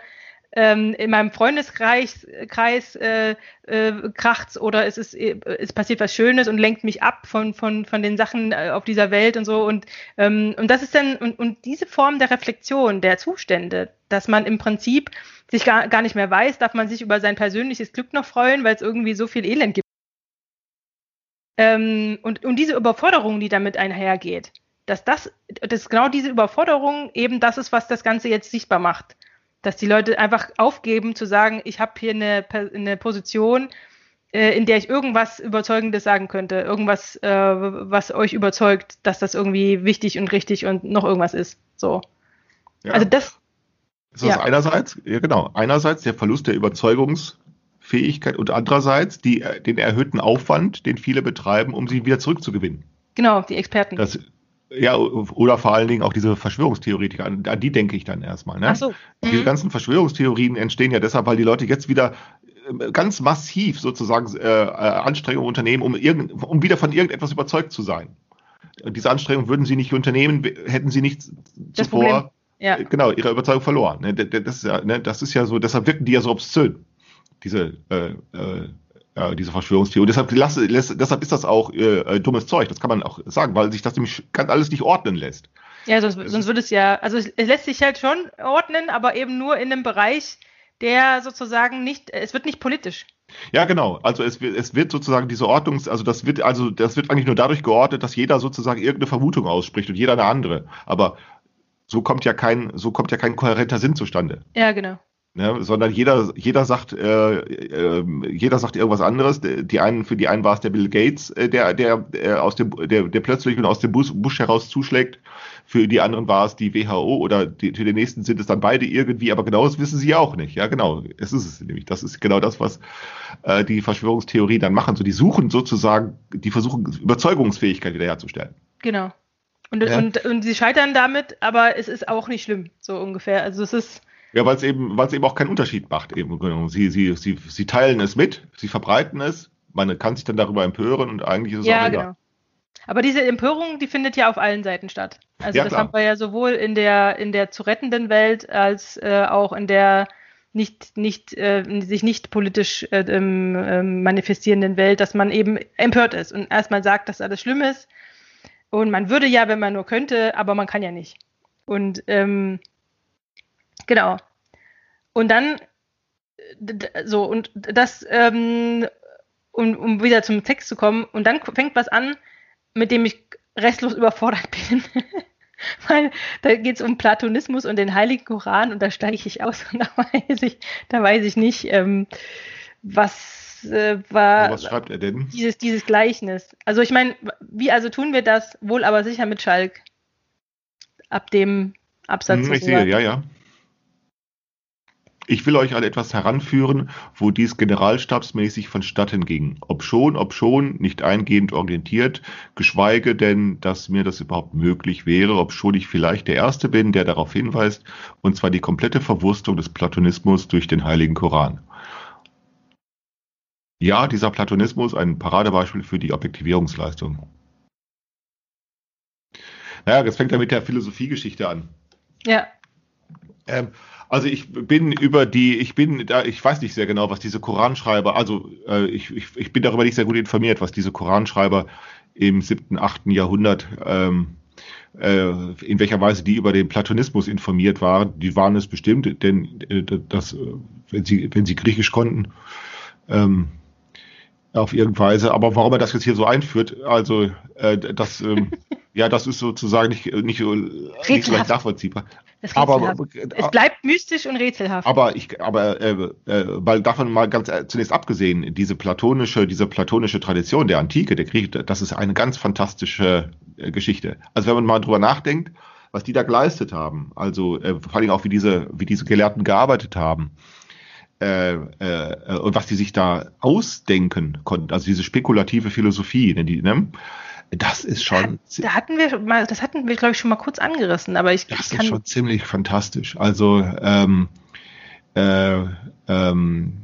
ähm, in meinem Freundeskreis Kreis, äh, äh, kracht's oder es ist es passiert was Schönes und lenkt mich ab von von von den Sachen äh, auf dieser Welt und so und ähm, und das ist dann und, und diese Form der Reflexion der Zustände, dass man im Prinzip sich gar, gar nicht mehr weiß, darf man sich über sein persönliches Glück noch freuen, weil es irgendwie so viel Elend gibt. Ähm, und, und diese Überforderung, die damit einhergeht, dass das, dass genau diese Überforderung eben das ist, was das Ganze jetzt sichtbar macht. Dass die Leute einfach aufgeben zu sagen, ich habe hier eine, eine Position, äh, in der ich irgendwas Überzeugendes sagen könnte, irgendwas, äh, was euch überzeugt, dass das irgendwie wichtig und richtig und noch irgendwas ist. So. Ja. Also das, Das ist Ja. einerseits, ja genau, einerseits der Verlust der Überzeugungsfähigkeit und andererseits die, äh, den erhöhten Aufwand, den viele betreiben, um sie wieder zurückzugewinnen. genau, die Experten. Das, ja, oder vor allen Dingen auch diese Verschwörungstheoretiker, an, an die denke ich dann erstmal. Ne? Ach so. Diese Mhm. ganzen Verschwörungstheorien entstehen ja deshalb, weil die Leute jetzt wieder äh, ganz massiv sozusagen äh, äh, Anstrengungen unternehmen, um, irgend, um wieder von irgendetwas überzeugt zu sein. Diese Anstrengungen würden sie nicht unternehmen, hätten sie nicht Das zuvor Ja. äh, genau ihre Überzeugung verloren. Ne? Das ist ja, ne? das ist ja so, deshalb wirken die ja so obszön, diese äh, äh, diese Verschwörungstheorie. Deshalb, lass, lässt, deshalb ist das auch äh, äh, dummes Zeug. Das kann man auch sagen, weil sich das nämlich ganz alles nicht ordnen lässt. Ja, sonst, Es sonst würde es ja, also es, es lässt sich halt schon ordnen, aber eben nur in einem Bereich, der sozusagen nicht, es wird nicht politisch. Ja, genau. Also es wird, es wird sozusagen diese Ordnungs, also das wird, also das wird eigentlich nur dadurch geordnet, dass jeder sozusagen irgendeine Vermutung ausspricht und jeder eine andere. Aber so kommt ja kein, so kommt ja kein kohärenter Sinn zustande. Ja, genau. Ne? Sondern jeder, jeder sagt, äh, äh, jeder sagt irgendwas anderes. Die einen, für die einen war es der Bill Gates, äh, der, der, der aus dem, der, der plötzlich und aus dem Busch, Busch heraus zuschlägt. Für die anderen war es die WHO oder die, für den nächsten sind es dann beide irgendwie, aber genau das wissen sie auch nicht. Ja, genau. Es ist es nämlich. Das ist genau das, was äh, die Verschwörungstheorie dann machen. So, die suchen sozusagen, die versuchen Überzeugungsfähigkeit wiederherzustellen. Genau. Und, Ja. und, und sie scheitern damit, aber es ist auch nicht schlimm, so ungefähr. Also es ist, Ja, weil es eben, weil es eben auch keinen Unterschied macht. Eben. Genau. Sie, sie, sie, sie teilen es mit, sie verbreiten es, man kann sich dann darüber empören und eigentlich ist es ja, auch egal. genau. Aber diese Empörung, die findet ja auf allen Seiten statt. Also Ja, das klar. haben wir ja sowohl in der, in der zu rettenden Welt als äh, auch in der nicht, nicht, äh, sich nicht politisch äh, ähm, ähm, manifestierenden Welt, dass man eben empört ist und erstmal sagt, dass alles schlimm ist. Und man würde ja, wenn man nur könnte, aber man kann ja nicht. Und ähm, genau. Und dann so, und das, ähm, um, um wieder zum Text zu kommen, und dann fängt was an, mit dem ich restlos überfordert *laughs* bin. Weil da geht es um Platonismus und den Heiligen Koran und da steige ich aus *laughs* und da weiß ich, da weiß ich nicht, ähm, was äh, war Aber was schreibt er denn? dieses, dieses Gleichnis. Also ich meine, wie also tun wir das wohl aber sicher mit Schalk ab dem Absatz. Hm, ich sehe, ja, ja. Ich will euch an etwas heranführen, wo dies generalstabsmäßig vonstatten ging. Ob schon, ob schon, nicht eingehend orientiert, geschweige denn, dass mir das überhaupt möglich wäre, ob schon ich vielleicht der Erste bin, der darauf hinweist, und zwar die komplette Verwurstung des Platonismus durch den Heiligen Koran. Ja, dieser Platonismus, ein Paradebeispiel für die Objektivierungsleistung. Naja, jetzt fängt er mit der Philosophiegeschichte an. Ja, Ähm, also ich bin über die, ich bin da, ich weiß nicht sehr genau, was diese Koranschreiber, also äh, ich, ich, ich bin darüber nicht sehr gut informiert, was diese Koranschreiber im siebten, achten Jahrhundert, ähm, äh, in welcher Weise die über den Platonismus informiert waren. Die waren es bestimmt, denn äh, das, äh, wenn sie, wenn sie Griechisch konnten, ähm, auf irgendeine Weise. Aber warum er das jetzt hier so einführt, also äh, das, ähm, *laughs* ja, das ist sozusagen nicht, nicht, so- nicht so leicht Rätselhaft. nachvollziehbar. Aber, rätselhaft. es bleibt mystisch und rätselhaft. aber ich, aber äh, äh, weil davon mal ganz äh, zunächst abgesehen, diese platonische, diese platonische Tradition der Antike, der Griechen, das ist eine ganz fantastische äh, Geschichte. Also wenn man mal drüber nachdenkt, was die da geleistet haben, also äh, vor allem auch wie diese, wie diese Gelehrten gearbeitet haben. Äh, äh, und was die sich da ausdenken konnten, also diese spekulative Philosophie, ne, die, ne, das ist schon, da hatten wir schon mal, das hatten wir, glaube ich, schon mal kurz angerissen, aber ich, das ich ist schon ziemlich fantastisch. Also ähm, äh, ähm,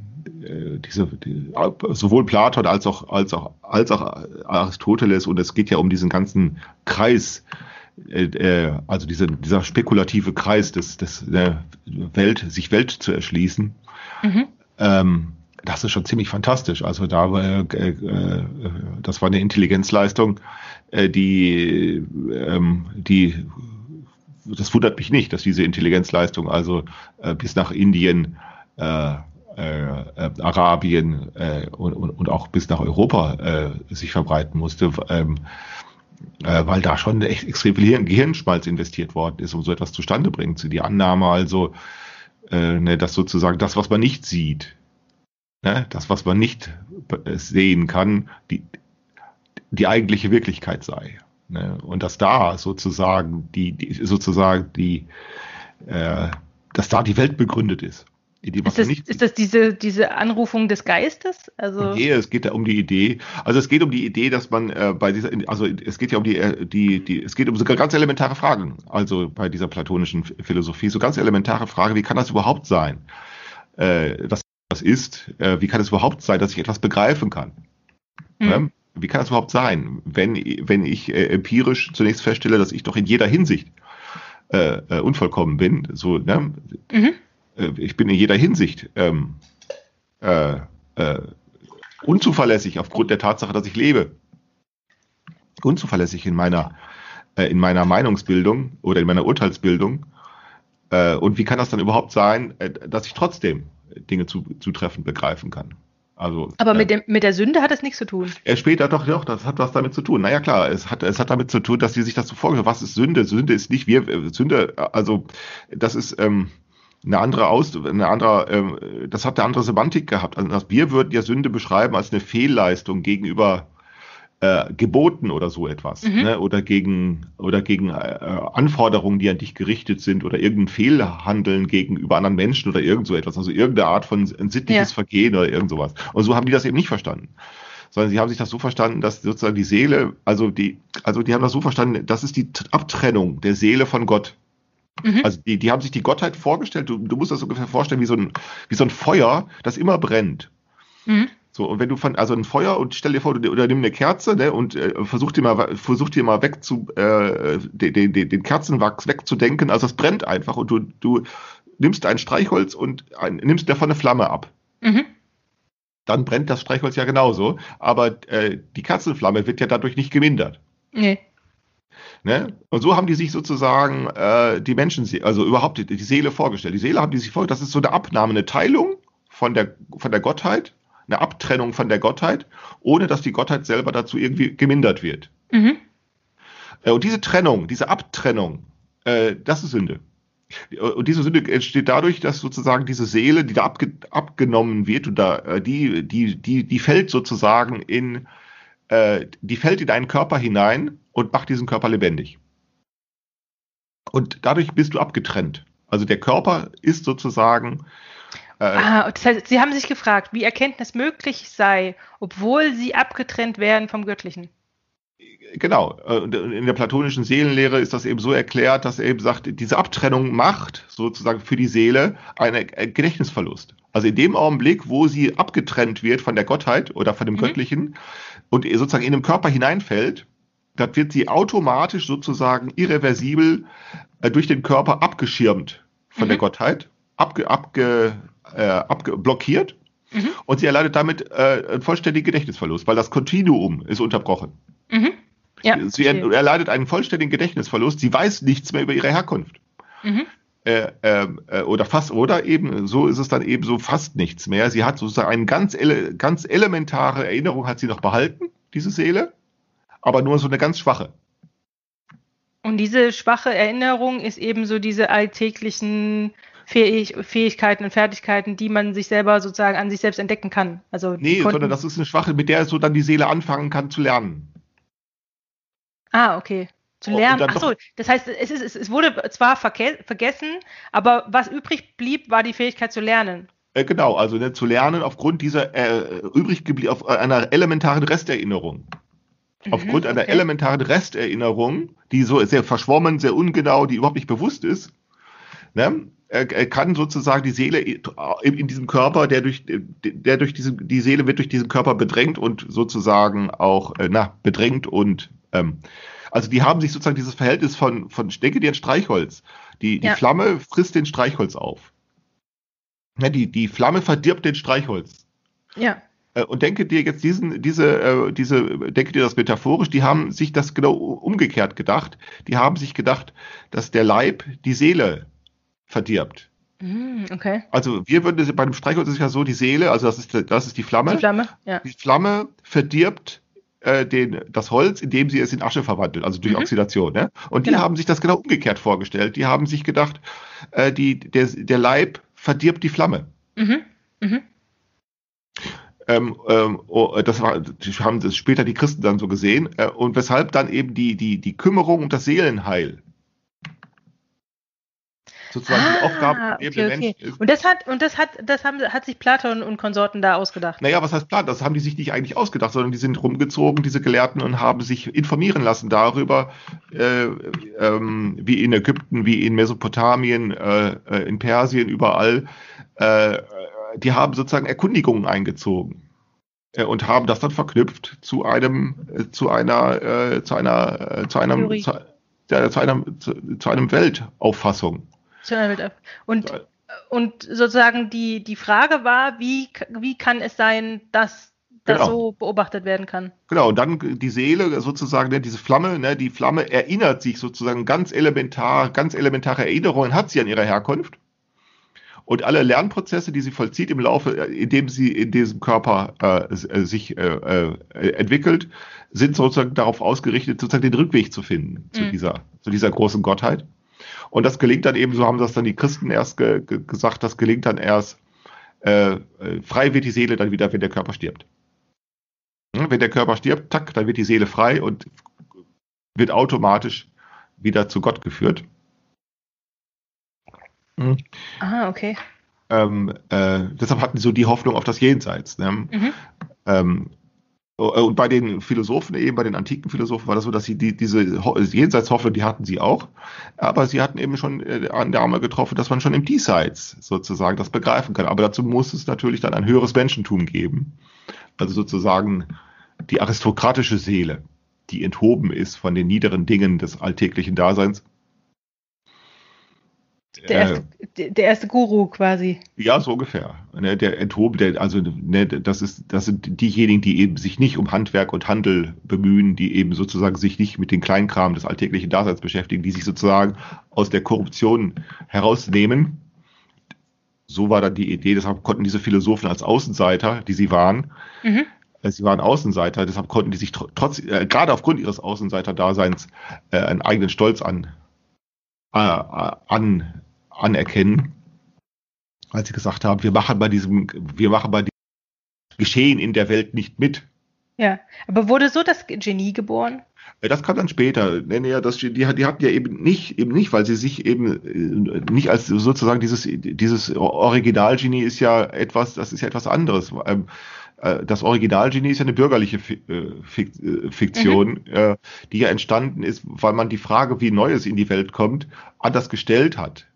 äh, diese die, sowohl Platon als auch als auch als auch Aristoteles und es geht ja um diesen ganzen Kreis, äh, äh, also diese, dieser spekulative Kreis des des der Welt, sich Welt zu erschließen. Ähm, das ist schon ziemlich fantastisch. Also da war, äh, äh, das war eine Intelligenzleistung, äh, die, ähm, die, das wundert mich nicht, dass diese Intelligenzleistung also äh, bis nach Indien, äh, äh, äh, Arabien äh, und, und, und auch bis nach Europa äh, sich verbreiten musste, ähm, äh, weil da schon echt extrem viel Hirn, Gehirnschmalz investiert worden ist, um so etwas zustande bringen. Die Annahme also, äh, ne, dass sozusagen das, was man nicht sieht, ne, das, was man nicht äh, sehen kann, die, die eigentliche Wirklichkeit sei. Ne? Und dass da sozusagen die, die sozusagen die, äh, dass da die Welt begründet ist. Dem, was Ist das, nicht ist das diese, diese Anrufung des Geistes? Also, Nee, es geht ja um die Idee. Also es geht um die Idee, dass man äh, bei dieser, also es geht ja um die, äh, die, die, es geht um sogar ganz elementare Fragen. Also bei dieser platonischen Philosophie, so ganz elementare Frage, wie kann das überhaupt sein, äh, dass das ist? Äh, wie kann es überhaupt sein, dass ich etwas begreifen kann? hm. Ne? Wie kann das überhaupt sein, wenn, wenn ich äh, empirisch zunächst feststelle, dass ich doch in jeder Hinsicht äh, äh, unvollkommen bin? So, ne? Mhm. Äh, ich bin in jeder Hinsicht ähm, äh, äh, unzuverlässig aufgrund der Tatsache, dass ich lebe. Unzuverlässig in meiner, äh, in meiner Meinungsbildung oder in meiner Urteilsbildung. Äh, und wie kann das dann überhaupt sein, äh, dass ich trotzdem Dinge zu, zutreffend begreifen kann? Also, Aber äh, mit, dem, mit der Sünde hat es nichts zu tun. er später doch, doch, das hat was damit zu tun. Naja, klar, es hat, es hat damit zu tun, dass die sich das so vorgestellt. Was ist Sünde? Sünde ist nicht wir, äh, Sünde, also, das ist, ähm, eine andere Aus, eine andere, ähm, das hat eine andere Semantik gehabt. Also wir würden ja Sünde beschreiben als eine Fehlleistung gegenüber äh, Geboten oder so etwas, Mhm. ne? oder gegen oder gegen äh, Anforderungen, die an dich gerichtet sind, oder irgendein Fehlhandeln gegenüber anderen Menschen oder irgend so etwas, also irgendeine Art von sittliches Ja. Vergehen oder irgend sowas. Und so haben die das eben nicht verstanden. sondern sie haben sich das so verstanden, dass sozusagen die Seele, also die, also die haben das so verstanden, das ist die Abtrennung der Seele von Gott. Mhm. Also die, die haben sich die Gottheit vorgestellt, du, du musst das ungefähr vorstellen wie so ein, wie so ein Feuer, das immer brennt. Mhm. So, und wenn du von, also ein Feuer und stell dir vor, du, oder nimm eine Kerze, ne, und äh, versuch dir mal, versuch dir mal weg zu, äh, den, den, den Kerzenwachs wegzudenken, also es brennt einfach und du, du nimmst ein Streichholz und ein, nimmst davon eine Flamme ab. Mhm. Dann brennt das Streichholz ja genauso, aber äh, die Kerzenflamme wird ja dadurch nicht gemindert. Nee. Ne? Und so haben die sich sozusagen äh, die Menschen, also überhaupt die, die Seele vorgestellt. Die Seele haben die sich vorgestellt, das ist so eine Abnahme, eine Teilung von der, von der Gottheit, eine Abtrennung von der Gottheit, ohne dass die Gottheit selber dazu irgendwie gemindert wird. Mhm. Äh, und diese Trennung, diese Abtrennung, äh, das ist Sünde. Und diese Sünde entsteht dadurch, dass sozusagen diese Seele, die da abge abgenommen wird, und da, äh, die, die, die, die fällt sozusagen in, äh, die fällt in einen Körper hinein und macht diesen Körper lebendig. Und dadurch bist du abgetrennt. Also der Körper ist sozusagen, äh, Ah, das heißt, Sie haben sich gefragt, wie Erkenntnis möglich sei, obwohl sie abgetrennt werden vom Göttlichen. Genau, äh, in der platonischen Seelenlehre ist das eben so erklärt, dass er eben sagt, diese Abtrennung macht sozusagen für die Seele einen Gedächtnisverlust. Also in dem Augenblick, wo sie abgetrennt wird von der Gottheit oder von dem Mhm. Göttlichen und sozusagen in den Körper hineinfällt, dann wird sie automatisch sozusagen irreversibel äh, durch den Körper abgeschirmt von Mhm. der Gottheit, abge, abge, äh, abge, blockiert Mhm. und sie erleidet damit äh, einen vollständigen Gedächtnisverlust, weil das Kontinuum ist unterbrochen. Mhm. Ja, Sie er, erleidet einen vollständigen Gedächtnisverlust. Sie weiß nichts mehr über ihre Herkunft. Mhm. Äh, ähm, äh, oder fast, oder eben, so ist es dann eben so fast nichts mehr. Sie hat sozusagen eine ganz, ele, ganz elementare Erinnerung, hat sie noch behalten, diese Seele, aber nur so eine ganz schwache. Und diese schwache Erinnerung ist eben so diese alltäglichen Fähig Fähigkeiten und Fertigkeiten, die man sich selber sozusagen an sich selbst entdecken kann. Also Nee, sondern das ist eine schwache, mit der so dann die Seele anfangen kann zu lernen. Ah, okay. Zu Oh, lernen. dann Ach so, das heißt, es, ist, es, wurde zwar vergessen, aber was übrig blieb, war die Fähigkeit zu lernen. Äh, genau, also ne, zu lernen aufgrund dieser äh, übrig geblieben, auf einer elementaren Resterinnerung. Aufgrund Mhm, einer okay. elementaren Resterinnerung, die so sehr verschwommen, sehr ungenau, die überhaupt nicht bewusst ist, ne, äh, äh, kann sozusagen die Seele in, in diesem Körper, der durch, der durch diese, die Seele wird durch diesen Körper bedrängt und sozusagen auch, äh, na, bedrängt und, ähm, also die haben sich sozusagen dieses Verhältnis von, von ich denke dir ein Streichholz. Die, die Ja. Flamme frisst den Streichholz auf. Ne, die, die Flamme verdirbt den Streichholz. Ja. Äh, Und denke dir jetzt diesen, diese, äh, diese, denke dir das metaphorisch, die haben sich das genau umgekehrt gedacht. Die haben sich gedacht, dass der Leib die Seele verdirbt. Mhm, okay. Also wir würden bei dem Streichholz ist es ja so, die Seele, also das ist, das ist die Flamme. Die Flamme? Ja. Die Flamme verdirbt äh, den, das Holz, indem sie es in Asche verwandelt, also durch Mhm. Oxidation. Ne? Und die Genau. haben sich das genau umgekehrt vorgestellt. Die haben sich gedacht, äh, die, der, der Leib verdirbt die Flamme. Mhm. Mhm. Ähm, ähm, oh, das war, die haben das später die Christen dann so gesehen äh, und weshalb dann eben die, die, die Kümmerung um das Seelenheil sozusagen die Aufgabe Ah, des lebenden okay, okay. Menschen ist. Und das hat, und das hat, das haben, hat sich Platon und Konsorten da ausgedacht. Naja, was heißt Plan? Das haben die sich nicht eigentlich ausgedacht, sondern die sind rumgezogen, diese Gelehrten, und haben sich informieren lassen darüber, äh, ähm, wie in Ägypten, wie in Mesopotamien, äh, äh, in Persien, überall. Äh, die haben sozusagen Erkundigungen eingezogen äh, und haben das dann verknüpft zu einem, äh, zu einer, äh, zu einer, zu einem, zu, ja, zu einem, zu, zu einem Weltauffassung. Zu einer Welt ab. Und, und sozusagen die, die Frage war, wie, wie kann es sein, dass das Genau. so beobachtet werden kann? Genau, und dann die Seele sozusagen, ne, diese Flamme, ne, die Flamme erinnert sich sozusagen ganz elementar, ganz elementare Erinnerungen hat sie an ihre Herkunft. Und alle Lernprozesse, die sie vollzieht im Laufe, äh, indem sie in diesem Körper äh, äh, sich äh, äh, entwickelt, sind sozusagen darauf ausgerichtet, sozusagen den Rückweg zu finden zu Mhm. dieser, zu dieser großen Gottheit. Und das gelingt dann eben, so haben das dann die Christen erst ge ge gesagt, das gelingt dann erst, äh, äh, frei wird die Seele dann wieder, wenn der Körper stirbt. Wenn der Körper stirbt, tack, dann wird die Seele frei und wird automatisch wieder zu Gott geführt. Mhm. Ah, okay. Ähm, äh, deshalb hatten sie so die Hoffnung auf das Jenseits. Ne? Mhm. Ähm, und bei den Philosophen eben, bei den antiken Philosophen war das so, dass sie die, diese Jenseitshoffnung, die hatten sie auch, aber sie hatten eben schon äh, an der Arme getroffen, dass man schon im Diesseits sozusagen das begreifen kann. Aber dazu muss es natürlich dann ein höheres Menschentum geben. Also sozusagen die aristokratische Seele, die enthoben ist von den niederen Dingen des alltäglichen Daseins der erste, äh, der erste Guru quasi. Ja, so ungefähr. Ne, der enthoben, der, also ne, das ist, das sind diejenigen, die eben sich nicht um Handwerk und Handel bemühen, die eben sozusagen sich nicht mit den Kleinkram des alltäglichen Daseins beschäftigen, die sich sozusagen aus der Korruption herausnehmen. So war dann die Idee, deshalb konnten diese Philosophen als Außenseiter, die sie waren, mhm. Äh, sie waren Außenseiter, deshalb konnten die sich trotz, äh, gerade aufgrund ihres Außenseiter-Daseins äh, einen eigenen Stolz an, äh, an anerkennen, als sie gesagt haben, wir machen bei diesem, wir machen bei diesem Geschehen in der Welt nicht mit. Ja, aber wurde so das Genie geboren? Äh, das kam dann später. Nee, das, die, die hatten ja eben nicht, eben nicht, weil sie sich eben äh, nicht als sozusagen dieses, dieses Originalgenie ist ja etwas, das ist ja etwas anderes. Ähm, äh, das Originalgenie ist ja eine bürgerliche Fiktion, mhm. die ja entstanden ist, weil man die Frage, wie Neues in die Welt kommt, anders gestellt hat.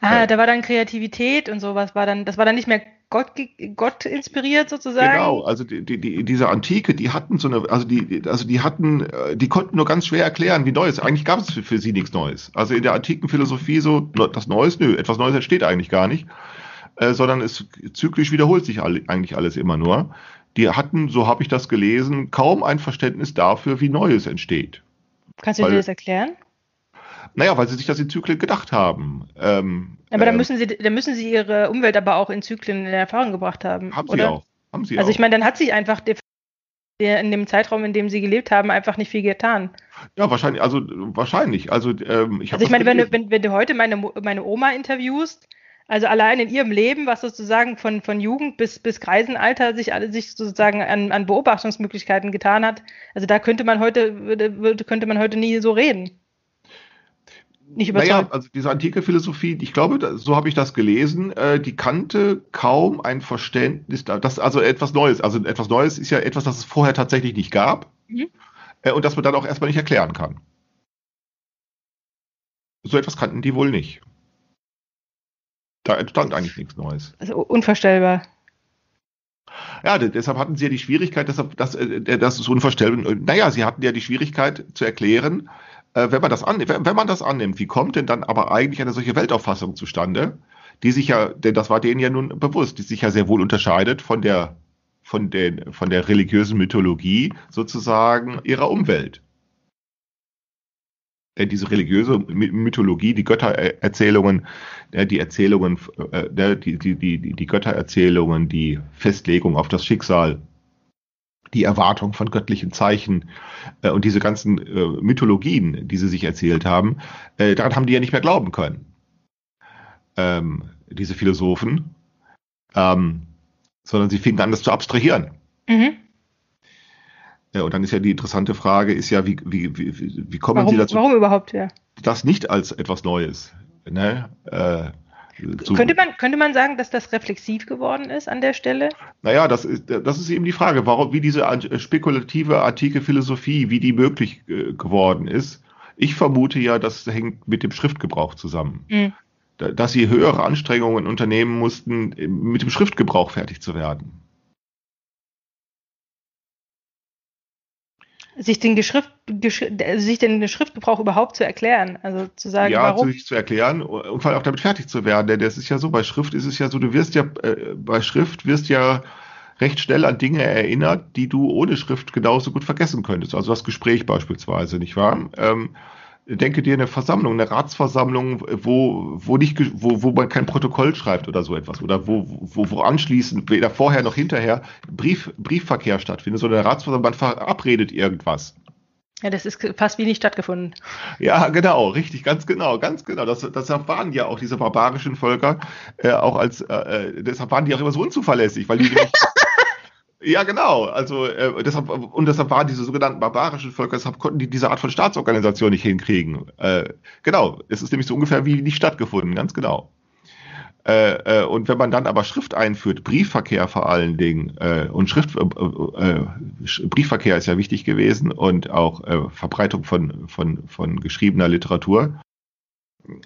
Ah, da war dann Kreativität und sowas, war dann, das war dann nicht mehr Gott, Gott inspiriert sozusagen. Genau, also die, die, die, diese Antike, die hatten so eine, also die, also die hatten, äh, die konnten nur ganz schwer erklären, wie Neues. Eigentlich gab es für, für sie nichts Neues. Also in der antiken Philosophie so, das Neues, nö, etwas Neues entsteht eigentlich gar nicht, äh, sondern es zyklisch wiederholt sich all, eigentlich alles immer nur. Die hatten, so habe ich das gelesen, kaum ein Verständnis dafür, wie Neues entsteht. Kannst du Weil, dir das erklären? Naja, weil sie sich das in Zyklen gedacht haben. Ähm, aber dann ähm, müssen sie, dann müssen sie ihre Umwelt aber auch in Zyklen in Erfahrung gebracht haben. Haben oder? sie auch. Haben sie also auch. ich meine, dann hat sich einfach der, in dem Zeitraum, in dem sie gelebt haben, einfach nicht viel getan. Ja, wahrscheinlich, also wahrscheinlich. Also ähm, ich, also ich meine, wenn du, wenn, wenn du heute meine, meine Oma interviewst, also allein in ihrem Leben, was sozusagen von, von Jugend bis, bis Greisenalter sich alle sich sozusagen an, an Beobachtungsmöglichkeiten getan hat, also da könnte man heute, würde, könnte man heute nie so reden nicht überzeugt. Naja, also diese antike Philosophie, ich glaube, so habe ich das gelesen, äh, die kannte kaum ein Verständnis, das also etwas Neues. Also etwas Neues ist ja etwas, das es vorher tatsächlich nicht gab mhm. äh, und das man dann auch erstmal nicht erklären kann. So etwas kannten die wohl nicht. Da entstand eigentlich nichts Neues. Also unvorstellbar. Ja, deshalb hatten sie ja die Schwierigkeit, deshalb, das, das ist unvorstellbar. Naja, sie hatten ja die Schwierigkeit zu erklären, äh, wenn, man das an, wenn, wenn man das annimmt, wie kommt denn dann aber eigentlich eine solche Weltauffassung zustande, die sich ja, denn das war denen ja nun bewusst, die sich ja sehr wohl unterscheidet von der, von den, von der religiösen Mythologie sozusagen ihrer Umwelt. Denn diese religiöse Mythologie, die Göttererzählungen, die Erzählungen, äh, die, die, die, die Göttererzählungen, die Festlegung auf das Schicksal die Erwartung von göttlichen Zeichen äh, und diese ganzen äh, Mythologien, die sie sich erzählt haben, äh, daran haben die ja nicht mehr glauben können. Ähm, diese Philosophen, ähm, sondern sie fingen an, das zu abstrahieren. Mhm. Ja, und dann ist ja die interessante Frage, ist ja, wie, wie, wie, wie kommen warum, Sie dazu? Warum überhaupt, ja? Das nicht als etwas Neues. Ne? Äh, so könnte, man, könnte man sagen, dass das reflexiv geworden ist an der Stelle? Naja, das ist, das ist eben die Frage, warum, wie diese spekulative antike Philosophie, wie die möglich äh, geworden ist. Ich vermute ja, das hängt mit dem Schriftgebrauch zusammen. Mhm. Dass sie höhere Anstrengungen unternehmen mussten, mit dem Schriftgebrauch fertig zu werden. Sich den, Geschrift, sich den Schriftgebrauch überhaupt zu erklären, also zu sagen, ja, warum. Ja, sich zu erklären und vor allem auch damit fertig zu werden, denn das ist ja so, bei Schrift ist es ja so, du wirst ja, äh, bei Schrift wirst ja recht schnell an Dinge erinnert, die du ohne Schrift genauso gut vergessen könntest, also das Gespräch beispielsweise, nicht wahr? Ähm, denke dir eine Versammlung, eine Ratsversammlung, wo, wo nicht, wo, wo man kein Protokoll schreibt oder so etwas, oder wo, wo, wo anschließend, weder vorher noch hinterher, Brief, Briefverkehr stattfindet, sondern eine Ratsversammlung, man verabredet irgendwas. Ja, das ist fast wie nicht stattgefunden. Ja, genau, richtig, ganz genau, ganz genau. Das, deshalb waren ja auch diese barbarischen Völker äh, auch als, äh, äh deshalb waren die auch immer so unzuverlässig, weil die *laughs* Ja, genau. Also äh, deshalb und deshalb waren diese sogenannten barbarischen Völker, deshalb konnten die diese Art von Staatsorganisation nicht hinkriegen. Äh, genau, es ist nämlich so ungefähr wie nicht stattgefunden, ganz genau. Äh, äh, und wenn man dann aber Schrift einführt, Briefverkehr vor allen Dingen, äh, und Schrift, äh, äh, Briefverkehr ist ja wichtig gewesen und auch äh, Verbreitung von, von, von geschriebener Literatur,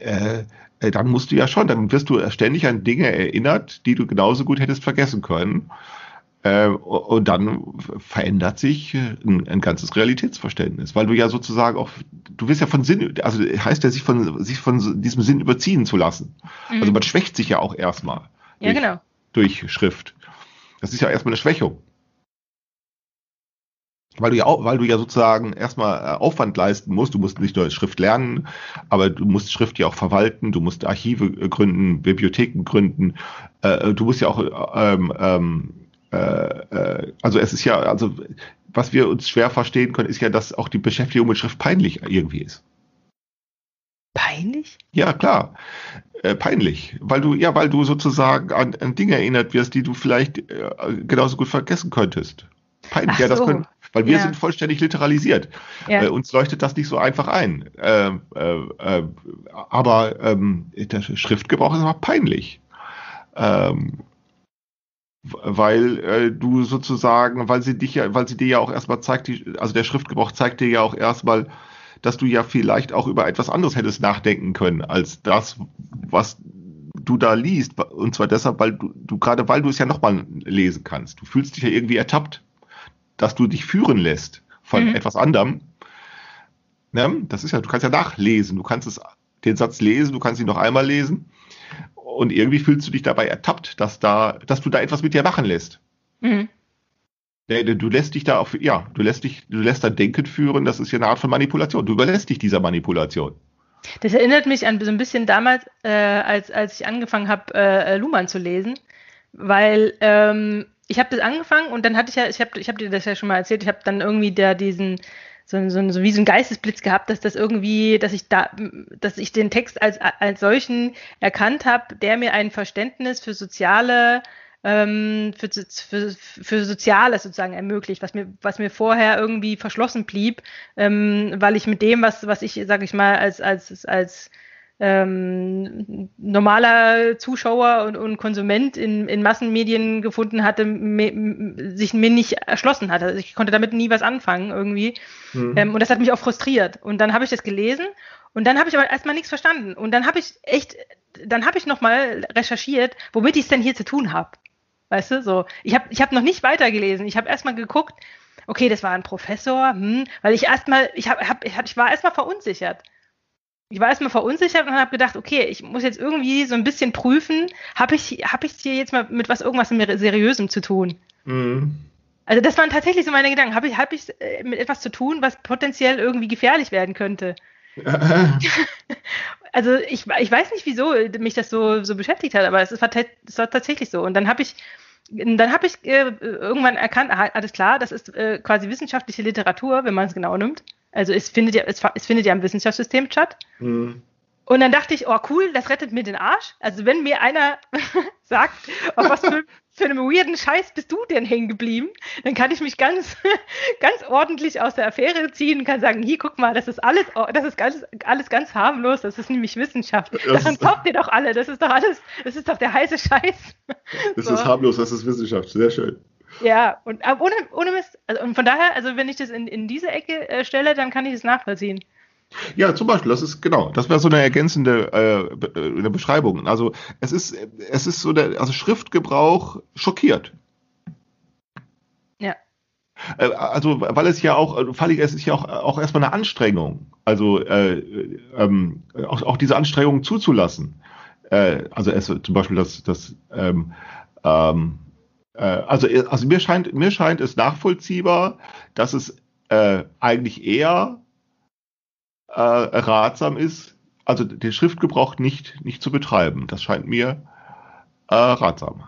äh, äh, dann musst du ja schon, dann wirst du ständig an Dinge erinnert, die du genauso gut hättest vergessen können. Äh, und dann verändert sich äh, ein, ein, ganzes Realitätsverständnis, weil du ja sozusagen auch, du wirst ja von Sinn, also heißt ja, sich von, sich von diesem Sinn überziehen zu lassen. Mhm. Also man schwächt sich ja auch erstmal. Ja, durch, genau. Durch Schrift. Das ist ja erstmal eine Schwächung. Weil du ja auch, weil du ja sozusagen erstmal äh, Aufwand leisten musst. Du musst nicht nur Schrift lernen, aber du musst Schrift ja auch verwalten, du musst Archive gründen, Bibliotheken gründen, du musst ja auch ähm, ähm, äh, äh, also es ist ja, also was wir uns schwer verstehen können, ist ja, dass auch die Beschäftigung mit Schrift peinlich irgendwie ist. Peinlich? Ja, klar. Äh, peinlich. Weil du, ja, weil du sozusagen an, an Dinge erinnert wirst, die du vielleicht äh, genauso gut vergessen könntest. Peinlich, Ach ja, das so. können, weil wir Ja. sind vollständig literalisiert. Ja. Äh, uns leuchtet das nicht so einfach ein. Äh, äh, äh, aber ähm, der Schriftgebrauch ist aber peinlich. Ähm, weil äh, du sozusagen, weil sie dich ja, weil sie dir ja auch erstmal zeigt, die, also der Schriftgebrauch zeigt dir ja auch erstmal, dass du ja vielleicht auch über etwas anderes hättest nachdenken können, als das, was du da liest. Und zwar deshalb, weil du, du gerade weil du es ja nochmal lesen kannst. Du fühlst dich ja irgendwie ertappt, dass du dich führen lässt von Mhm. etwas anderem. Ne? Das ist ja, du kannst ja nachlesen, du kannst es, den Satz lesen, du kannst ihn noch einmal lesen. Und irgendwie fühlst du dich dabei ertappt, dass da, dass du da etwas mit dir machen lässt. Mhm. Nee, Du lässt dich da auf, ja, du lässt dich, du lässt dein Denken führen, das ist ja eine Art von Manipulation. Du überlässt dich dieser Manipulation. Das erinnert mich an so ein bisschen damals, äh, als, als ich angefangen habe, äh, Luhmann zu lesen, weil ähm, ich habe das angefangen und dann hatte ich ja, ich habe ich hab dir das ja schon mal erzählt, ich habe dann irgendwie da diesen, so, so, so wie so einen Geistesblitz gehabt, dass das irgendwie, dass ich da, dass ich den Text als, als solchen erkannt habe, der mir ein Verständnis für soziale ähm, für, für, für Soziales sozusagen ermöglicht, was mir, was mir vorher irgendwie verschlossen blieb, ähm, weil ich mit dem, was, was ich, sage ich mal, als, als, als ähm, normaler Zuschauer und, und Konsument in, in Massenmedien gefunden hatte, me, sich mir nicht erschlossen hatte. Also ich konnte damit nie was anfangen irgendwie. Mhm. Ähm, und das hat mich auch frustriert. Und dann habe ich das gelesen und dann habe ich aber erstmal nichts verstanden. Und dann habe ich echt, dann habe ich nochmal recherchiert, womit ich es denn hier zu tun habe. Weißt du, so. Ich habe ich hab noch nicht weitergelesen. Ich habe erstmal geguckt, okay, das war ein Professor, hm, weil ich erstmal, ich, hab, hab, ich hab- ich war erstmal verunsichert. Ich war erstmal verunsichert und habe gedacht, okay, ich muss jetzt irgendwie so ein bisschen prüfen, habe ich habe ich hier jetzt mal mit was irgendwas Seriösem zu tun? Mhm. Also das waren tatsächlich so meine Gedanken. Habe ich habe ich äh, mit etwas zu tun, was potenziell irgendwie gefährlich werden könnte? *laughs* Also ich, ich weiß nicht, wieso mich das so, so beschäftigt hat, aber es war, es war tatsächlich so. Und dann habe ich, dann habe ich äh, irgendwann erkannt, aha, alles klar, das ist äh, quasi wissenschaftliche Literatur, wenn man es genau nimmt. Also es findet ja, es, es findet ja im Wissenschaftssystem statt. Mhm. Und dann dachte ich, oh cool, das rettet mir den Arsch. Also wenn mir einer *laughs* sagt, auf was für, für einem weirden Scheiß bist du denn hängen geblieben, dann kann ich mich ganz, *laughs* ganz ordentlich aus der Affäre ziehen und kann sagen, hier, guck mal, das ist alles, das ist ganz, alles ganz harmlos, das ist nämlich Wissenschaft. Das Daran glaubt ihr doch alle, das ist doch alles, das ist doch der heiße Scheiß. Das *laughs* So. ist harmlos, das ist Wissenschaft. Sehr schön. Ja, und aber ohne, ohne Mist. Also, und von daher, also wenn ich das in, in diese Ecke äh, stelle, dann kann ich es nachvollziehen. Ja, zum Beispiel, das ist genau, das wäre so eine ergänzende äh, Be äh, eine Beschreibung. Also es ist, es ist so der, also Schriftgebrauch schockiert. Ja. Äh, Also, weil es ja auch, äh, weil ich, es ist ja auch, auch erstmal eine Anstrengung. Also äh, ähm, auch, auch diese Anstrengung zuzulassen. Äh, also es zum Beispiel das, das ähm, ähm, äh, also, also mir scheint, mir scheint es nachvollziehbar, dass es äh, eigentlich eher äh, ratsam ist, also den Schriftgebrauch nicht, nicht zu betreiben. Das scheint mir äh, ratsam.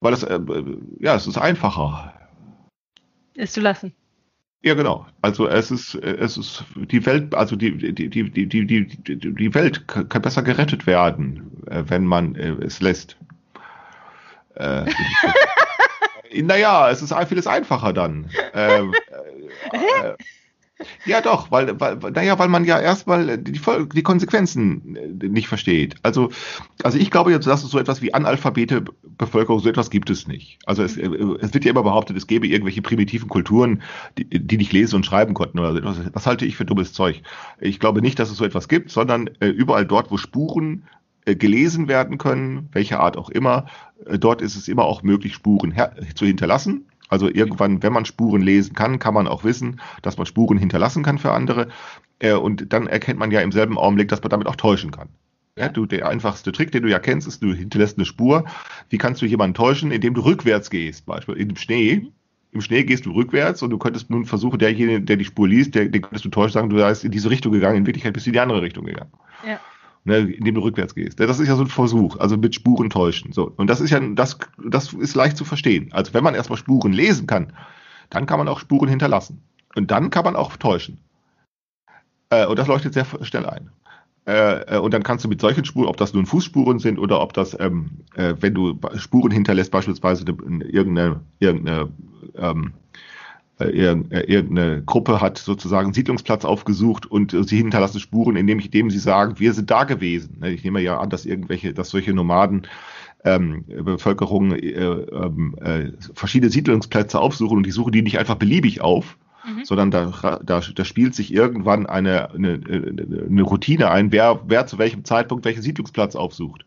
Weil es, äh, ja, es ist einfacher. Ist zu lassen. Ja, genau. Also es ist, es ist die Welt, also die, die, die, die, die, die, Welt kann besser gerettet werden, äh, wenn man äh, es lässt. Äh, *laughs* naja, es ist vieles einfacher dann. Ähm, äh, Ja, doch, weil, weil, naja, weil man ja erstmal die, die Konsequenzen äh, nicht versteht. Also, also ich glaube jetzt, dass es so etwas wie Analphabete Bevölkerung, so etwas gibt es nicht. Also es, äh, es wird ja immer behauptet, es gäbe irgendwelche primitiven Kulturen, die, die nicht lesen und schreiben konnten oder so etwas. Das halte ich für dummes Zeug. Ich glaube nicht, dass es so etwas gibt, sondern äh, überall dort, wo Spuren gelesen werden können, welcher Art auch immer, äh, dort ist es immer auch möglich, Spuren zu hinterlassen. Also irgendwann, wenn man Spuren lesen kann, kann man auch wissen, dass man Spuren hinterlassen kann für andere. Äh, und dann erkennt man ja im selben Augenblick, dass man damit auch täuschen kann. Ja, du, der einfachste Trick, den du ja kennst, ist, du hinterlässt eine Spur. Wie kannst du jemanden täuschen, indem du rückwärts gehst? Beispiel im Schnee. Im Schnee gehst du rückwärts und du könntest nun versuchen, derjenige, der die Spur liest, der, den könntest du täuschen, sagen, du seist in diese Richtung gegangen. In Wirklichkeit bist du in die andere Richtung gegangen. Ja. Ne, indem du rückwärts gehst. Das ist ja so ein Versuch, also mit Spuren täuschen. So. Und das ist ja, das, das ist leicht zu verstehen. Also wenn man erstmal Spuren lesen kann, dann kann man auch Spuren hinterlassen. Und dann kann man auch täuschen. Äh, und das leuchtet sehr schnell ein. Äh, äh, und dann kannst du mit solchen Spuren, ob das nun Fußspuren sind oder ob das, ähm, äh, wenn du Spuren hinterlässt, beispielsweise eine, irgendeine, irgendeine, ähm, äh, äh, irgendeine Gruppe hat sozusagen einen Siedlungsplatz aufgesucht und äh, sie hinterlassen Spuren, indem, indem sie sagen, wir sind da gewesen. Ne, Ich nehme ja an, dass irgendwelche, dass solche Nomaden ähm, Bevölkerung äh, ähm, äh, verschiedene Siedlungsplätze aufsuchen und die suchen die nicht einfach beliebig auf, Mhm. sondern da, da, da spielt sich irgendwann eine, eine, eine Routine ein, wer, wer zu welchem Zeitpunkt welchen Siedlungsplatz aufsucht.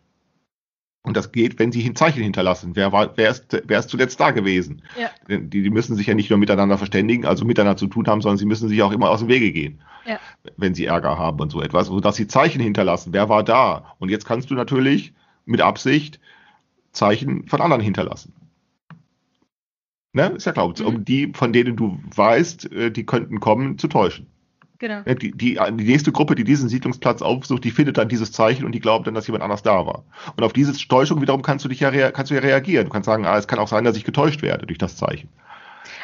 Und das geht, wenn sie ein Zeichen hinterlassen. Wer, war, wer, ist, wer ist zuletzt da gewesen? Ja. Die, die müssen sich ja nicht nur miteinander verständigen, also miteinander zu tun haben, sondern sie müssen sich auch immer aus dem Wege gehen, Ja. wenn sie Ärger haben und so etwas, sodass sie Zeichen hinterlassen. Wer war da? Und jetzt kannst du natürlich mit Absicht Zeichen von anderen hinterlassen. Ne? Ist ja klar, Mhm. um die, von denen du weißt, äh, die könnten kommen, zu täuschen. Genau. Ne, Die, die, die nächste Gruppe, die diesen Siedlungsplatz aufsucht, die findet dann dieses Zeichen und die glaubt dann, dass jemand anders da war. Und auf diese Täuschung wiederum kannst du dich ja, rea kannst du ja reagieren. Du kannst sagen, ah, es kann auch sein, dass ich getäuscht werde durch das Zeichen.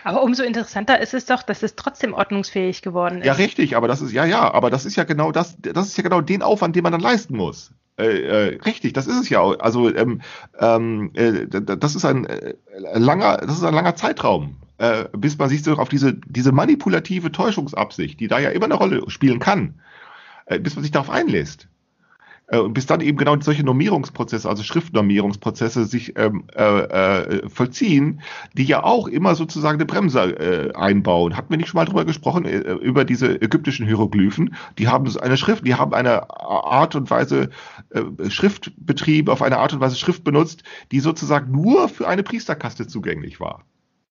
Aber umso interessanter ist es doch, dass es trotzdem ordnungsfähig geworden ist. Ja, richtig, aber das ist, ja, ja, aber das ist ja genau das, das ist ja genau den Aufwand, den man dann leisten muss. Äh, äh, richtig, das ist es ja. Also ähm, ähm, äh, das ist ein äh, langer, das ist ein langer Zeitraum, äh, bis man sich so auf diese diese manipulative Täuschungsabsicht, die da ja immer eine Rolle spielen kann, äh, bis man sich darauf einlässt. Äh, Und bis dann eben genau solche Normierungsprozesse, also Schriftnormierungsprozesse sich ähm, äh, äh, vollziehen, die ja auch immer sozusagen eine Bremse einbauen. Hatten wir nicht schon mal drüber gesprochen, über diese ägyptischen Hieroglyphen? Die haben eine Schrift, die haben eine Art und Weise Schriftbetrieb, auf eine Art und Weise Schrift benutzt, die sozusagen nur für eine Priesterkaste zugänglich war.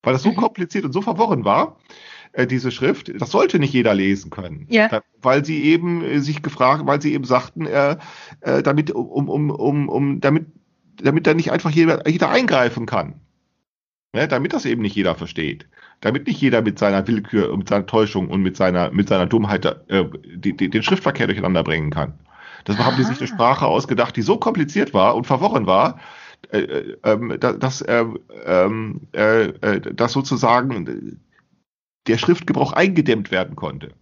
Weil das so Mhm. kompliziert und so verworren war, äh, diese Schrift, das sollte nicht jeder lesen können. Ja. Weil sie eben äh, sich gefragt, weil sie eben sagten, äh, äh, damit, um, um, um, um, damit, damit da nicht einfach jeder, jeder eingreifen kann. Ne, damit das eben nicht jeder versteht. Damit nicht jeder mit seiner Willkür, mit seiner Täuschung und mit seiner, mit seiner Dummheit äh, die, die, den Schriftverkehr durcheinander bringen kann. Das haben die sich eine Aha. Sprache ausgedacht, die so kompliziert war und verworren war, äh, äh, ähm, da- dass, äh, ähm, äh, äh, dass sozusagen der Schriftgebrauch eingedämmt werden konnte.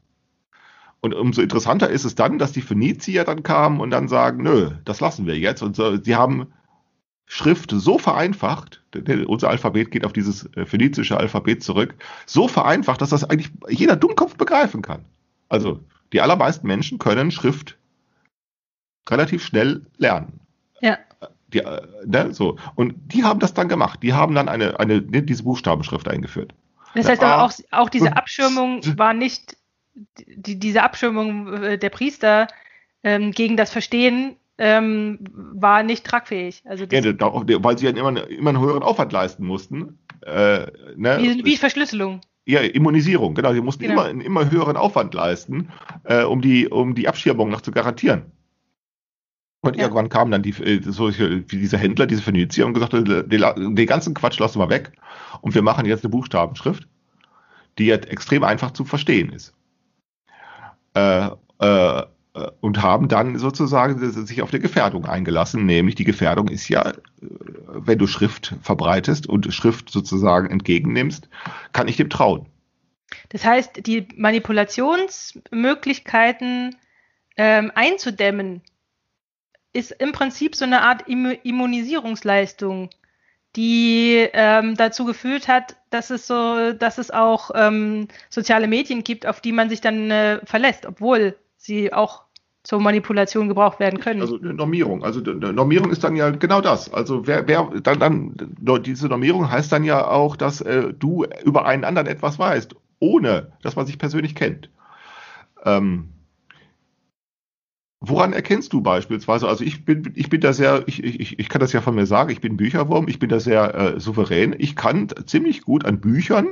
Und umso interessanter ist es dann, dass die Phönizier dann kamen und dann sagen, nö, das lassen wir jetzt. Und so, sie haben Schrift so vereinfacht, unser Alphabet geht auf dieses äh, phönizische Alphabet zurück, so vereinfacht, dass das eigentlich jeder Dummkopf begreifen kann. Also die allermeisten Menschen können Schrift relativ schnell lernen. Ja. Die, äh, ne, so. Und die haben das dann gemacht. Die haben dann eine, eine, ne, diese Buchstabenschrift eingeführt. Das heißt aber auch, auch diese Abschirmung war nicht, die, diese Abschirmung äh, der Priester ähm, gegen das Verstehen ähm, war nicht tragfähig. Also Ja, weil sie ja immer, immer einen höheren Aufwand leisten mussten. Äh, ne? wie, wie Verschlüsselung. Ja, Immunisierung, genau. Sie mussten Genau. immer einen immer höheren Aufwand leisten, äh, um, die, um die Abschirmung noch zu garantieren. Und Ja. irgendwann kamen dann die, äh, solche, diese Händler, diese Phönizier und gesagt, den, den ganzen Quatsch lassen wir weg und wir machen jetzt eine Buchstabenschrift, die jetzt extrem einfach zu verstehen ist. Äh, äh, äh, und haben dann sozusagen sich auf eine Gefährdung eingelassen, nämlich die Gefährdung ist ja, äh, wenn du Schrift verbreitest und Schrift sozusagen entgegennimmst, kann ich dem trauen. Das heißt, die Manipulationsmöglichkeiten ähm, einzudämmen, ist im Prinzip so eine Art Immu Immunisierungsleistung, die ähm, dazu geführt hat, dass es so, dass es auch ähm, soziale Medien gibt, auf die man sich dann äh, verlässt, obwohl sie auch zur Manipulation gebraucht werden können. Also eine Normierung. Also eine Normierung ist dann ja genau das. Also wer, wer dann, dann diese Normierung heißt dann ja auch, dass äh, du über einen anderen etwas weißt, ohne dass man sich persönlich kennt. Ähm, Woran erkennst du beispielsweise? Also ich bin, ich bin da sehr, ich, ich, ich kann das ja von mir sagen, ich bin Bücherwurm, ich bin da sehr äh, souverän. Ich kann ziemlich gut an Büchern,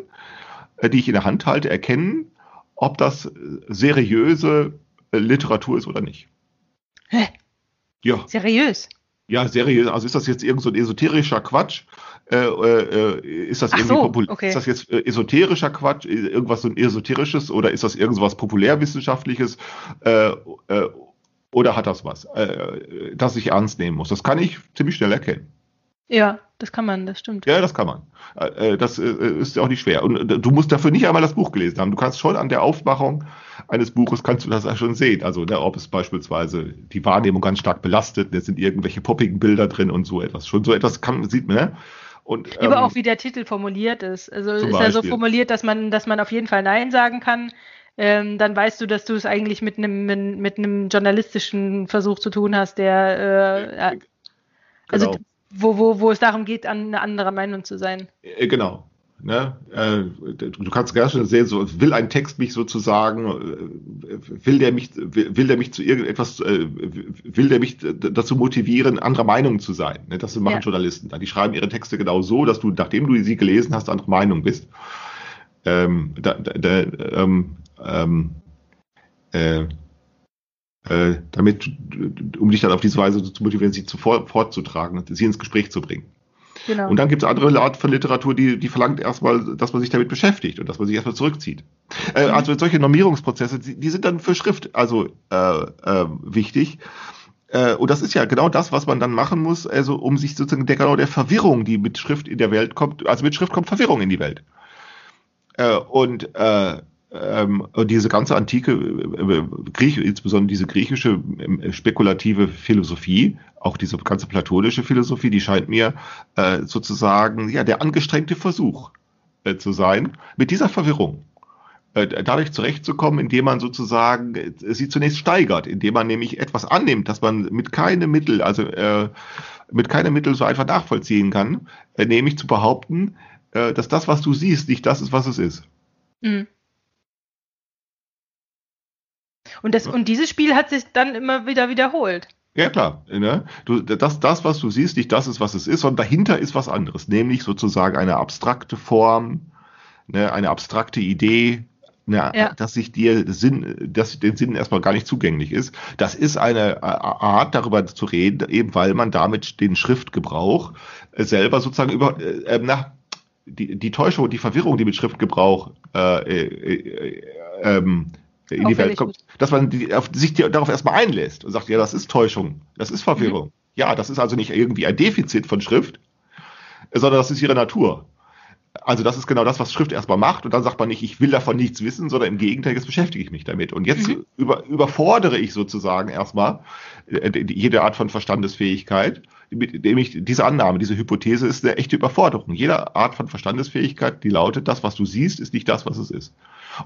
äh, die ich in der Hand halte, erkennen, ob das seriöse äh, Literatur ist oder nicht. Hä? Ja. Seriös? Ja, seriös. Also ist das jetzt irgend so ein esoterischer Quatsch? Äh, äh, ist das Ach irgendwie so, popul- okay. ist das jetzt äh, esoterischer Quatsch, äh, irgendwas so ein esoterisches oder ist das irgendwas populärwissenschaftliches äh, äh, oder hat das was, äh, das ich ernst nehmen muss? Das kann ich ziemlich schnell erkennen. Ja, das kann man, das stimmt. Ja, das kann man. Äh, äh, das äh, ist ja auch nicht schwer. Und äh, du musst dafür nicht einmal das Buch gelesen haben. Du kannst schon an der Aufmachung eines Buches kannst du das ja schon sehen. Also, ne, ob es beispielsweise die Wahrnehmung ganz stark belastet, da sind irgendwelche poppigen Bilder drin und so etwas. Schon so etwas kann, sieht man, ne? Und, Aber ähm, auch wie der Titel formuliert ist. Also ist er so Beispiel. formuliert, dass man, dass man auf jeden Fall Nein sagen kann. Ähm, dann weißt du, dass du es eigentlich mit einem mit, mit einem journalistischen Versuch zu tun hast, der äh, ja, also genau. wo, wo, wo es darum geht, an eine andere Meinung zu sein. Äh, Genau. Ne? Äh, Du kannst ganz schön sehen, so will ein Text mich sozusagen, äh, will der mich, will der mich zu irgendetwas, äh, will der mich dazu motivieren, anderer Meinung zu sein. Ne? Das machen Ja. Journalisten. Die schreiben ihre Texte genau so, dass du, nachdem du sie gelesen hast, anderer Meinung bist. Ähm, da, da, ähm, ähm, äh, äh, damit, um dich dann auf diese Weise zu motivieren, sie zu fort, fortzutragen, sie ins Gespräch zu bringen. Genau. Und dann gibt es andere Art von Literatur, die, die verlangt erstmal, dass man sich damit beschäftigt und dass man sich erstmal zurückzieht. Äh, Mhm. also solche Normierungsprozesse, die, die sind dann für Schrift also äh, äh, wichtig. Äh, und das ist ja genau das, was man dann machen muss, also um sich sozusagen der, genau der Verwirrung, die mit Schrift in der Welt kommt, also mit Schrift kommt Verwirrung in die Welt. Äh, und äh, ähm, diese ganze antike, äh, Griech, insbesondere diese griechische äh, spekulative Philosophie, auch diese ganze platonische Philosophie, die scheint mir äh, sozusagen ja der angestrengte Versuch äh, zu sein, mit dieser Verwirrung äh, dadurch zurechtzukommen, indem man sozusagen äh, sie zunächst steigert, indem man nämlich etwas annimmt, das man mit keinem Mittel, also äh, mit keinem Mittel so einfach nachvollziehen kann, äh, nämlich zu behaupten, äh, dass das, was du siehst, nicht das ist, was es ist. Mhm. Und, das, und dieses Spiel hat sich dann immer wieder wiederholt. Ja, klar. Ne? Du, das, das, was du siehst, nicht das ist, was es ist, sondern dahinter ist was anderes, nämlich sozusagen eine abstrakte Form, ne, eine abstrakte Idee, ne, Ja. dass sich dir Sinn, dass den Sinn erstmal gar nicht zugänglich ist. Das ist eine äh, Art, darüber zu reden, eben weil man damit den Schriftgebrauch äh, selber sozusagen über, äh, na, die, die Täuschung, die Verwirrung, die mit Schriftgebrauch äh, äh, äh, ähm, in die Welt kommt, dass man die, auf, sich die, darauf erstmal einlässt und sagt, ja, das ist Täuschung, das ist Verwirrung. Ja, das ist also nicht irgendwie ein Defizit von Schrift, sondern das ist ihre Natur. Also das ist genau das, was Schrift erstmal macht und dann sagt man nicht, ich will davon nichts wissen, sondern im Gegenteil, jetzt beschäftige ich mich damit. Und jetzt Mhm. über, überfordere ich sozusagen erstmal äh, jede Art von Verstandesfähigkeit, mit dem ich diese Annahme, diese Hypothese ist eine echte Überforderung. Jede Art von Verstandesfähigkeit, die lautet, das, was du siehst, ist nicht das, was es ist.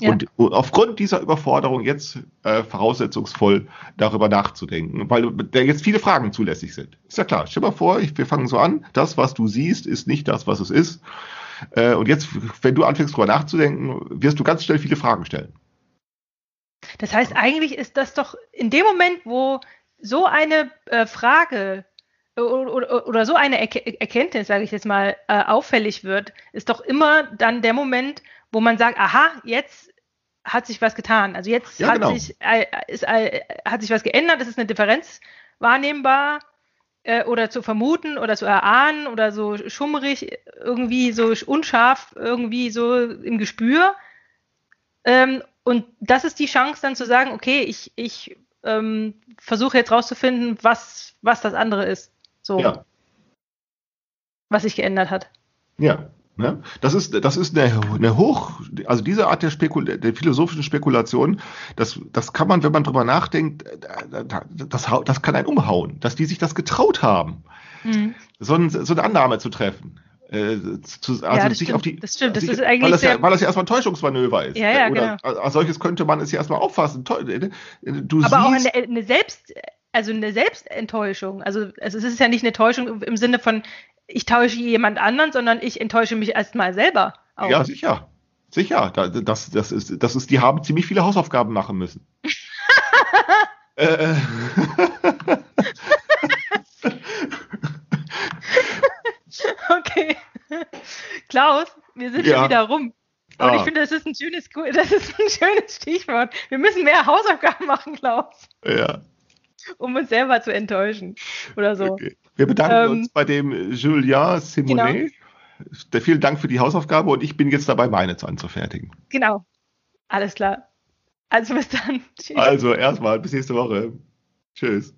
Ja. Und aufgrund dieser Überforderung jetzt äh, voraussetzungsvoll darüber nachzudenken, weil da jetzt viele Fragen zulässig sind. Ist ja klar. Stell dir mal vor, ich, wir fangen so an, das, was du siehst, ist nicht das, was es ist. Äh, und jetzt, wenn du anfängst drüber nachzudenken, wirst du ganz schnell viele Fragen stellen. Das heißt, eigentlich ist das doch in dem Moment, wo so eine äh, Frage oder, oder, so eine Erke Erkenntnis, sage ich jetzt mal, äh, auffällig wird, ist doch immer dann der Moment, wo man sagt, aha, jetzt hat sich was getan. Also jetzt Ja, hat, genau. sich, äh, ist, äh, hat sich was geändert, es ist eine Differenz wahrnehmbar äh, oder zu vermuten oder zu erahnen oder so schummerig, irgendwie so unscharf, irgendwie so im Gespür. Ähm, und das ist die Chance dann zu sagen, okay, ich, ich ähm, versuche jetzt rauszufinden, was, was das andere ist. So, Ja, was sich geändert hat. ja. Ne? Das ist, das ist eine, eine hoch, also diese Art der, Spekul der philosophischen Spekulation, das, das kann man, wenn man drüber nachdenkt, das, das kann einen umhauen, dass die sich das getraut haben, mhm. so, ein, so eine Annahme zu treffen. Äh, zu, also ja, sich stimmt, auf die, das stimmt, das sich, ist eigentlich weil das, ja, weil das ja erstmal ein Täuschungsmanöver ist. Ja, ja, Oder genau. als solches könnte man es ja erstmal auffassen. äh, Du aber auch siehst, eine, eine Selbst, also eine Selbstenttäuschung. Also, also es ist ja nicht eine Täuschung im Sinne von, ich täusche jemand anderen, sondern ich enttäusche mich erstmal selber. Auch. Ja, sicher. Sicher. Da- Das, das, ist, das ist, die haben ziemlich viele Hausaufgaben machen müssen. *laughs* äh, Okay. Klaus, wir sind Ja. schon wieder rum. Und Ah. ich finde, das ist ein schönes, das ist ein schönes Stichwort. Wir müssen mehr Hausaufgaben machen, Klaus, ja, *laughs* um uns selber zu enttäuschen. Oder so. okay. Wir bedanken Ähm, uns bei dem Julien Simonet. Der- Vielen Dank für die Hausaufgabe und ich bin jetzt dabei, meine zu anzufertigen. Genau. Alles klar. Also bis dann. *laughs* Tschüss. Also erstmal bis nächste Woche. Tschüss.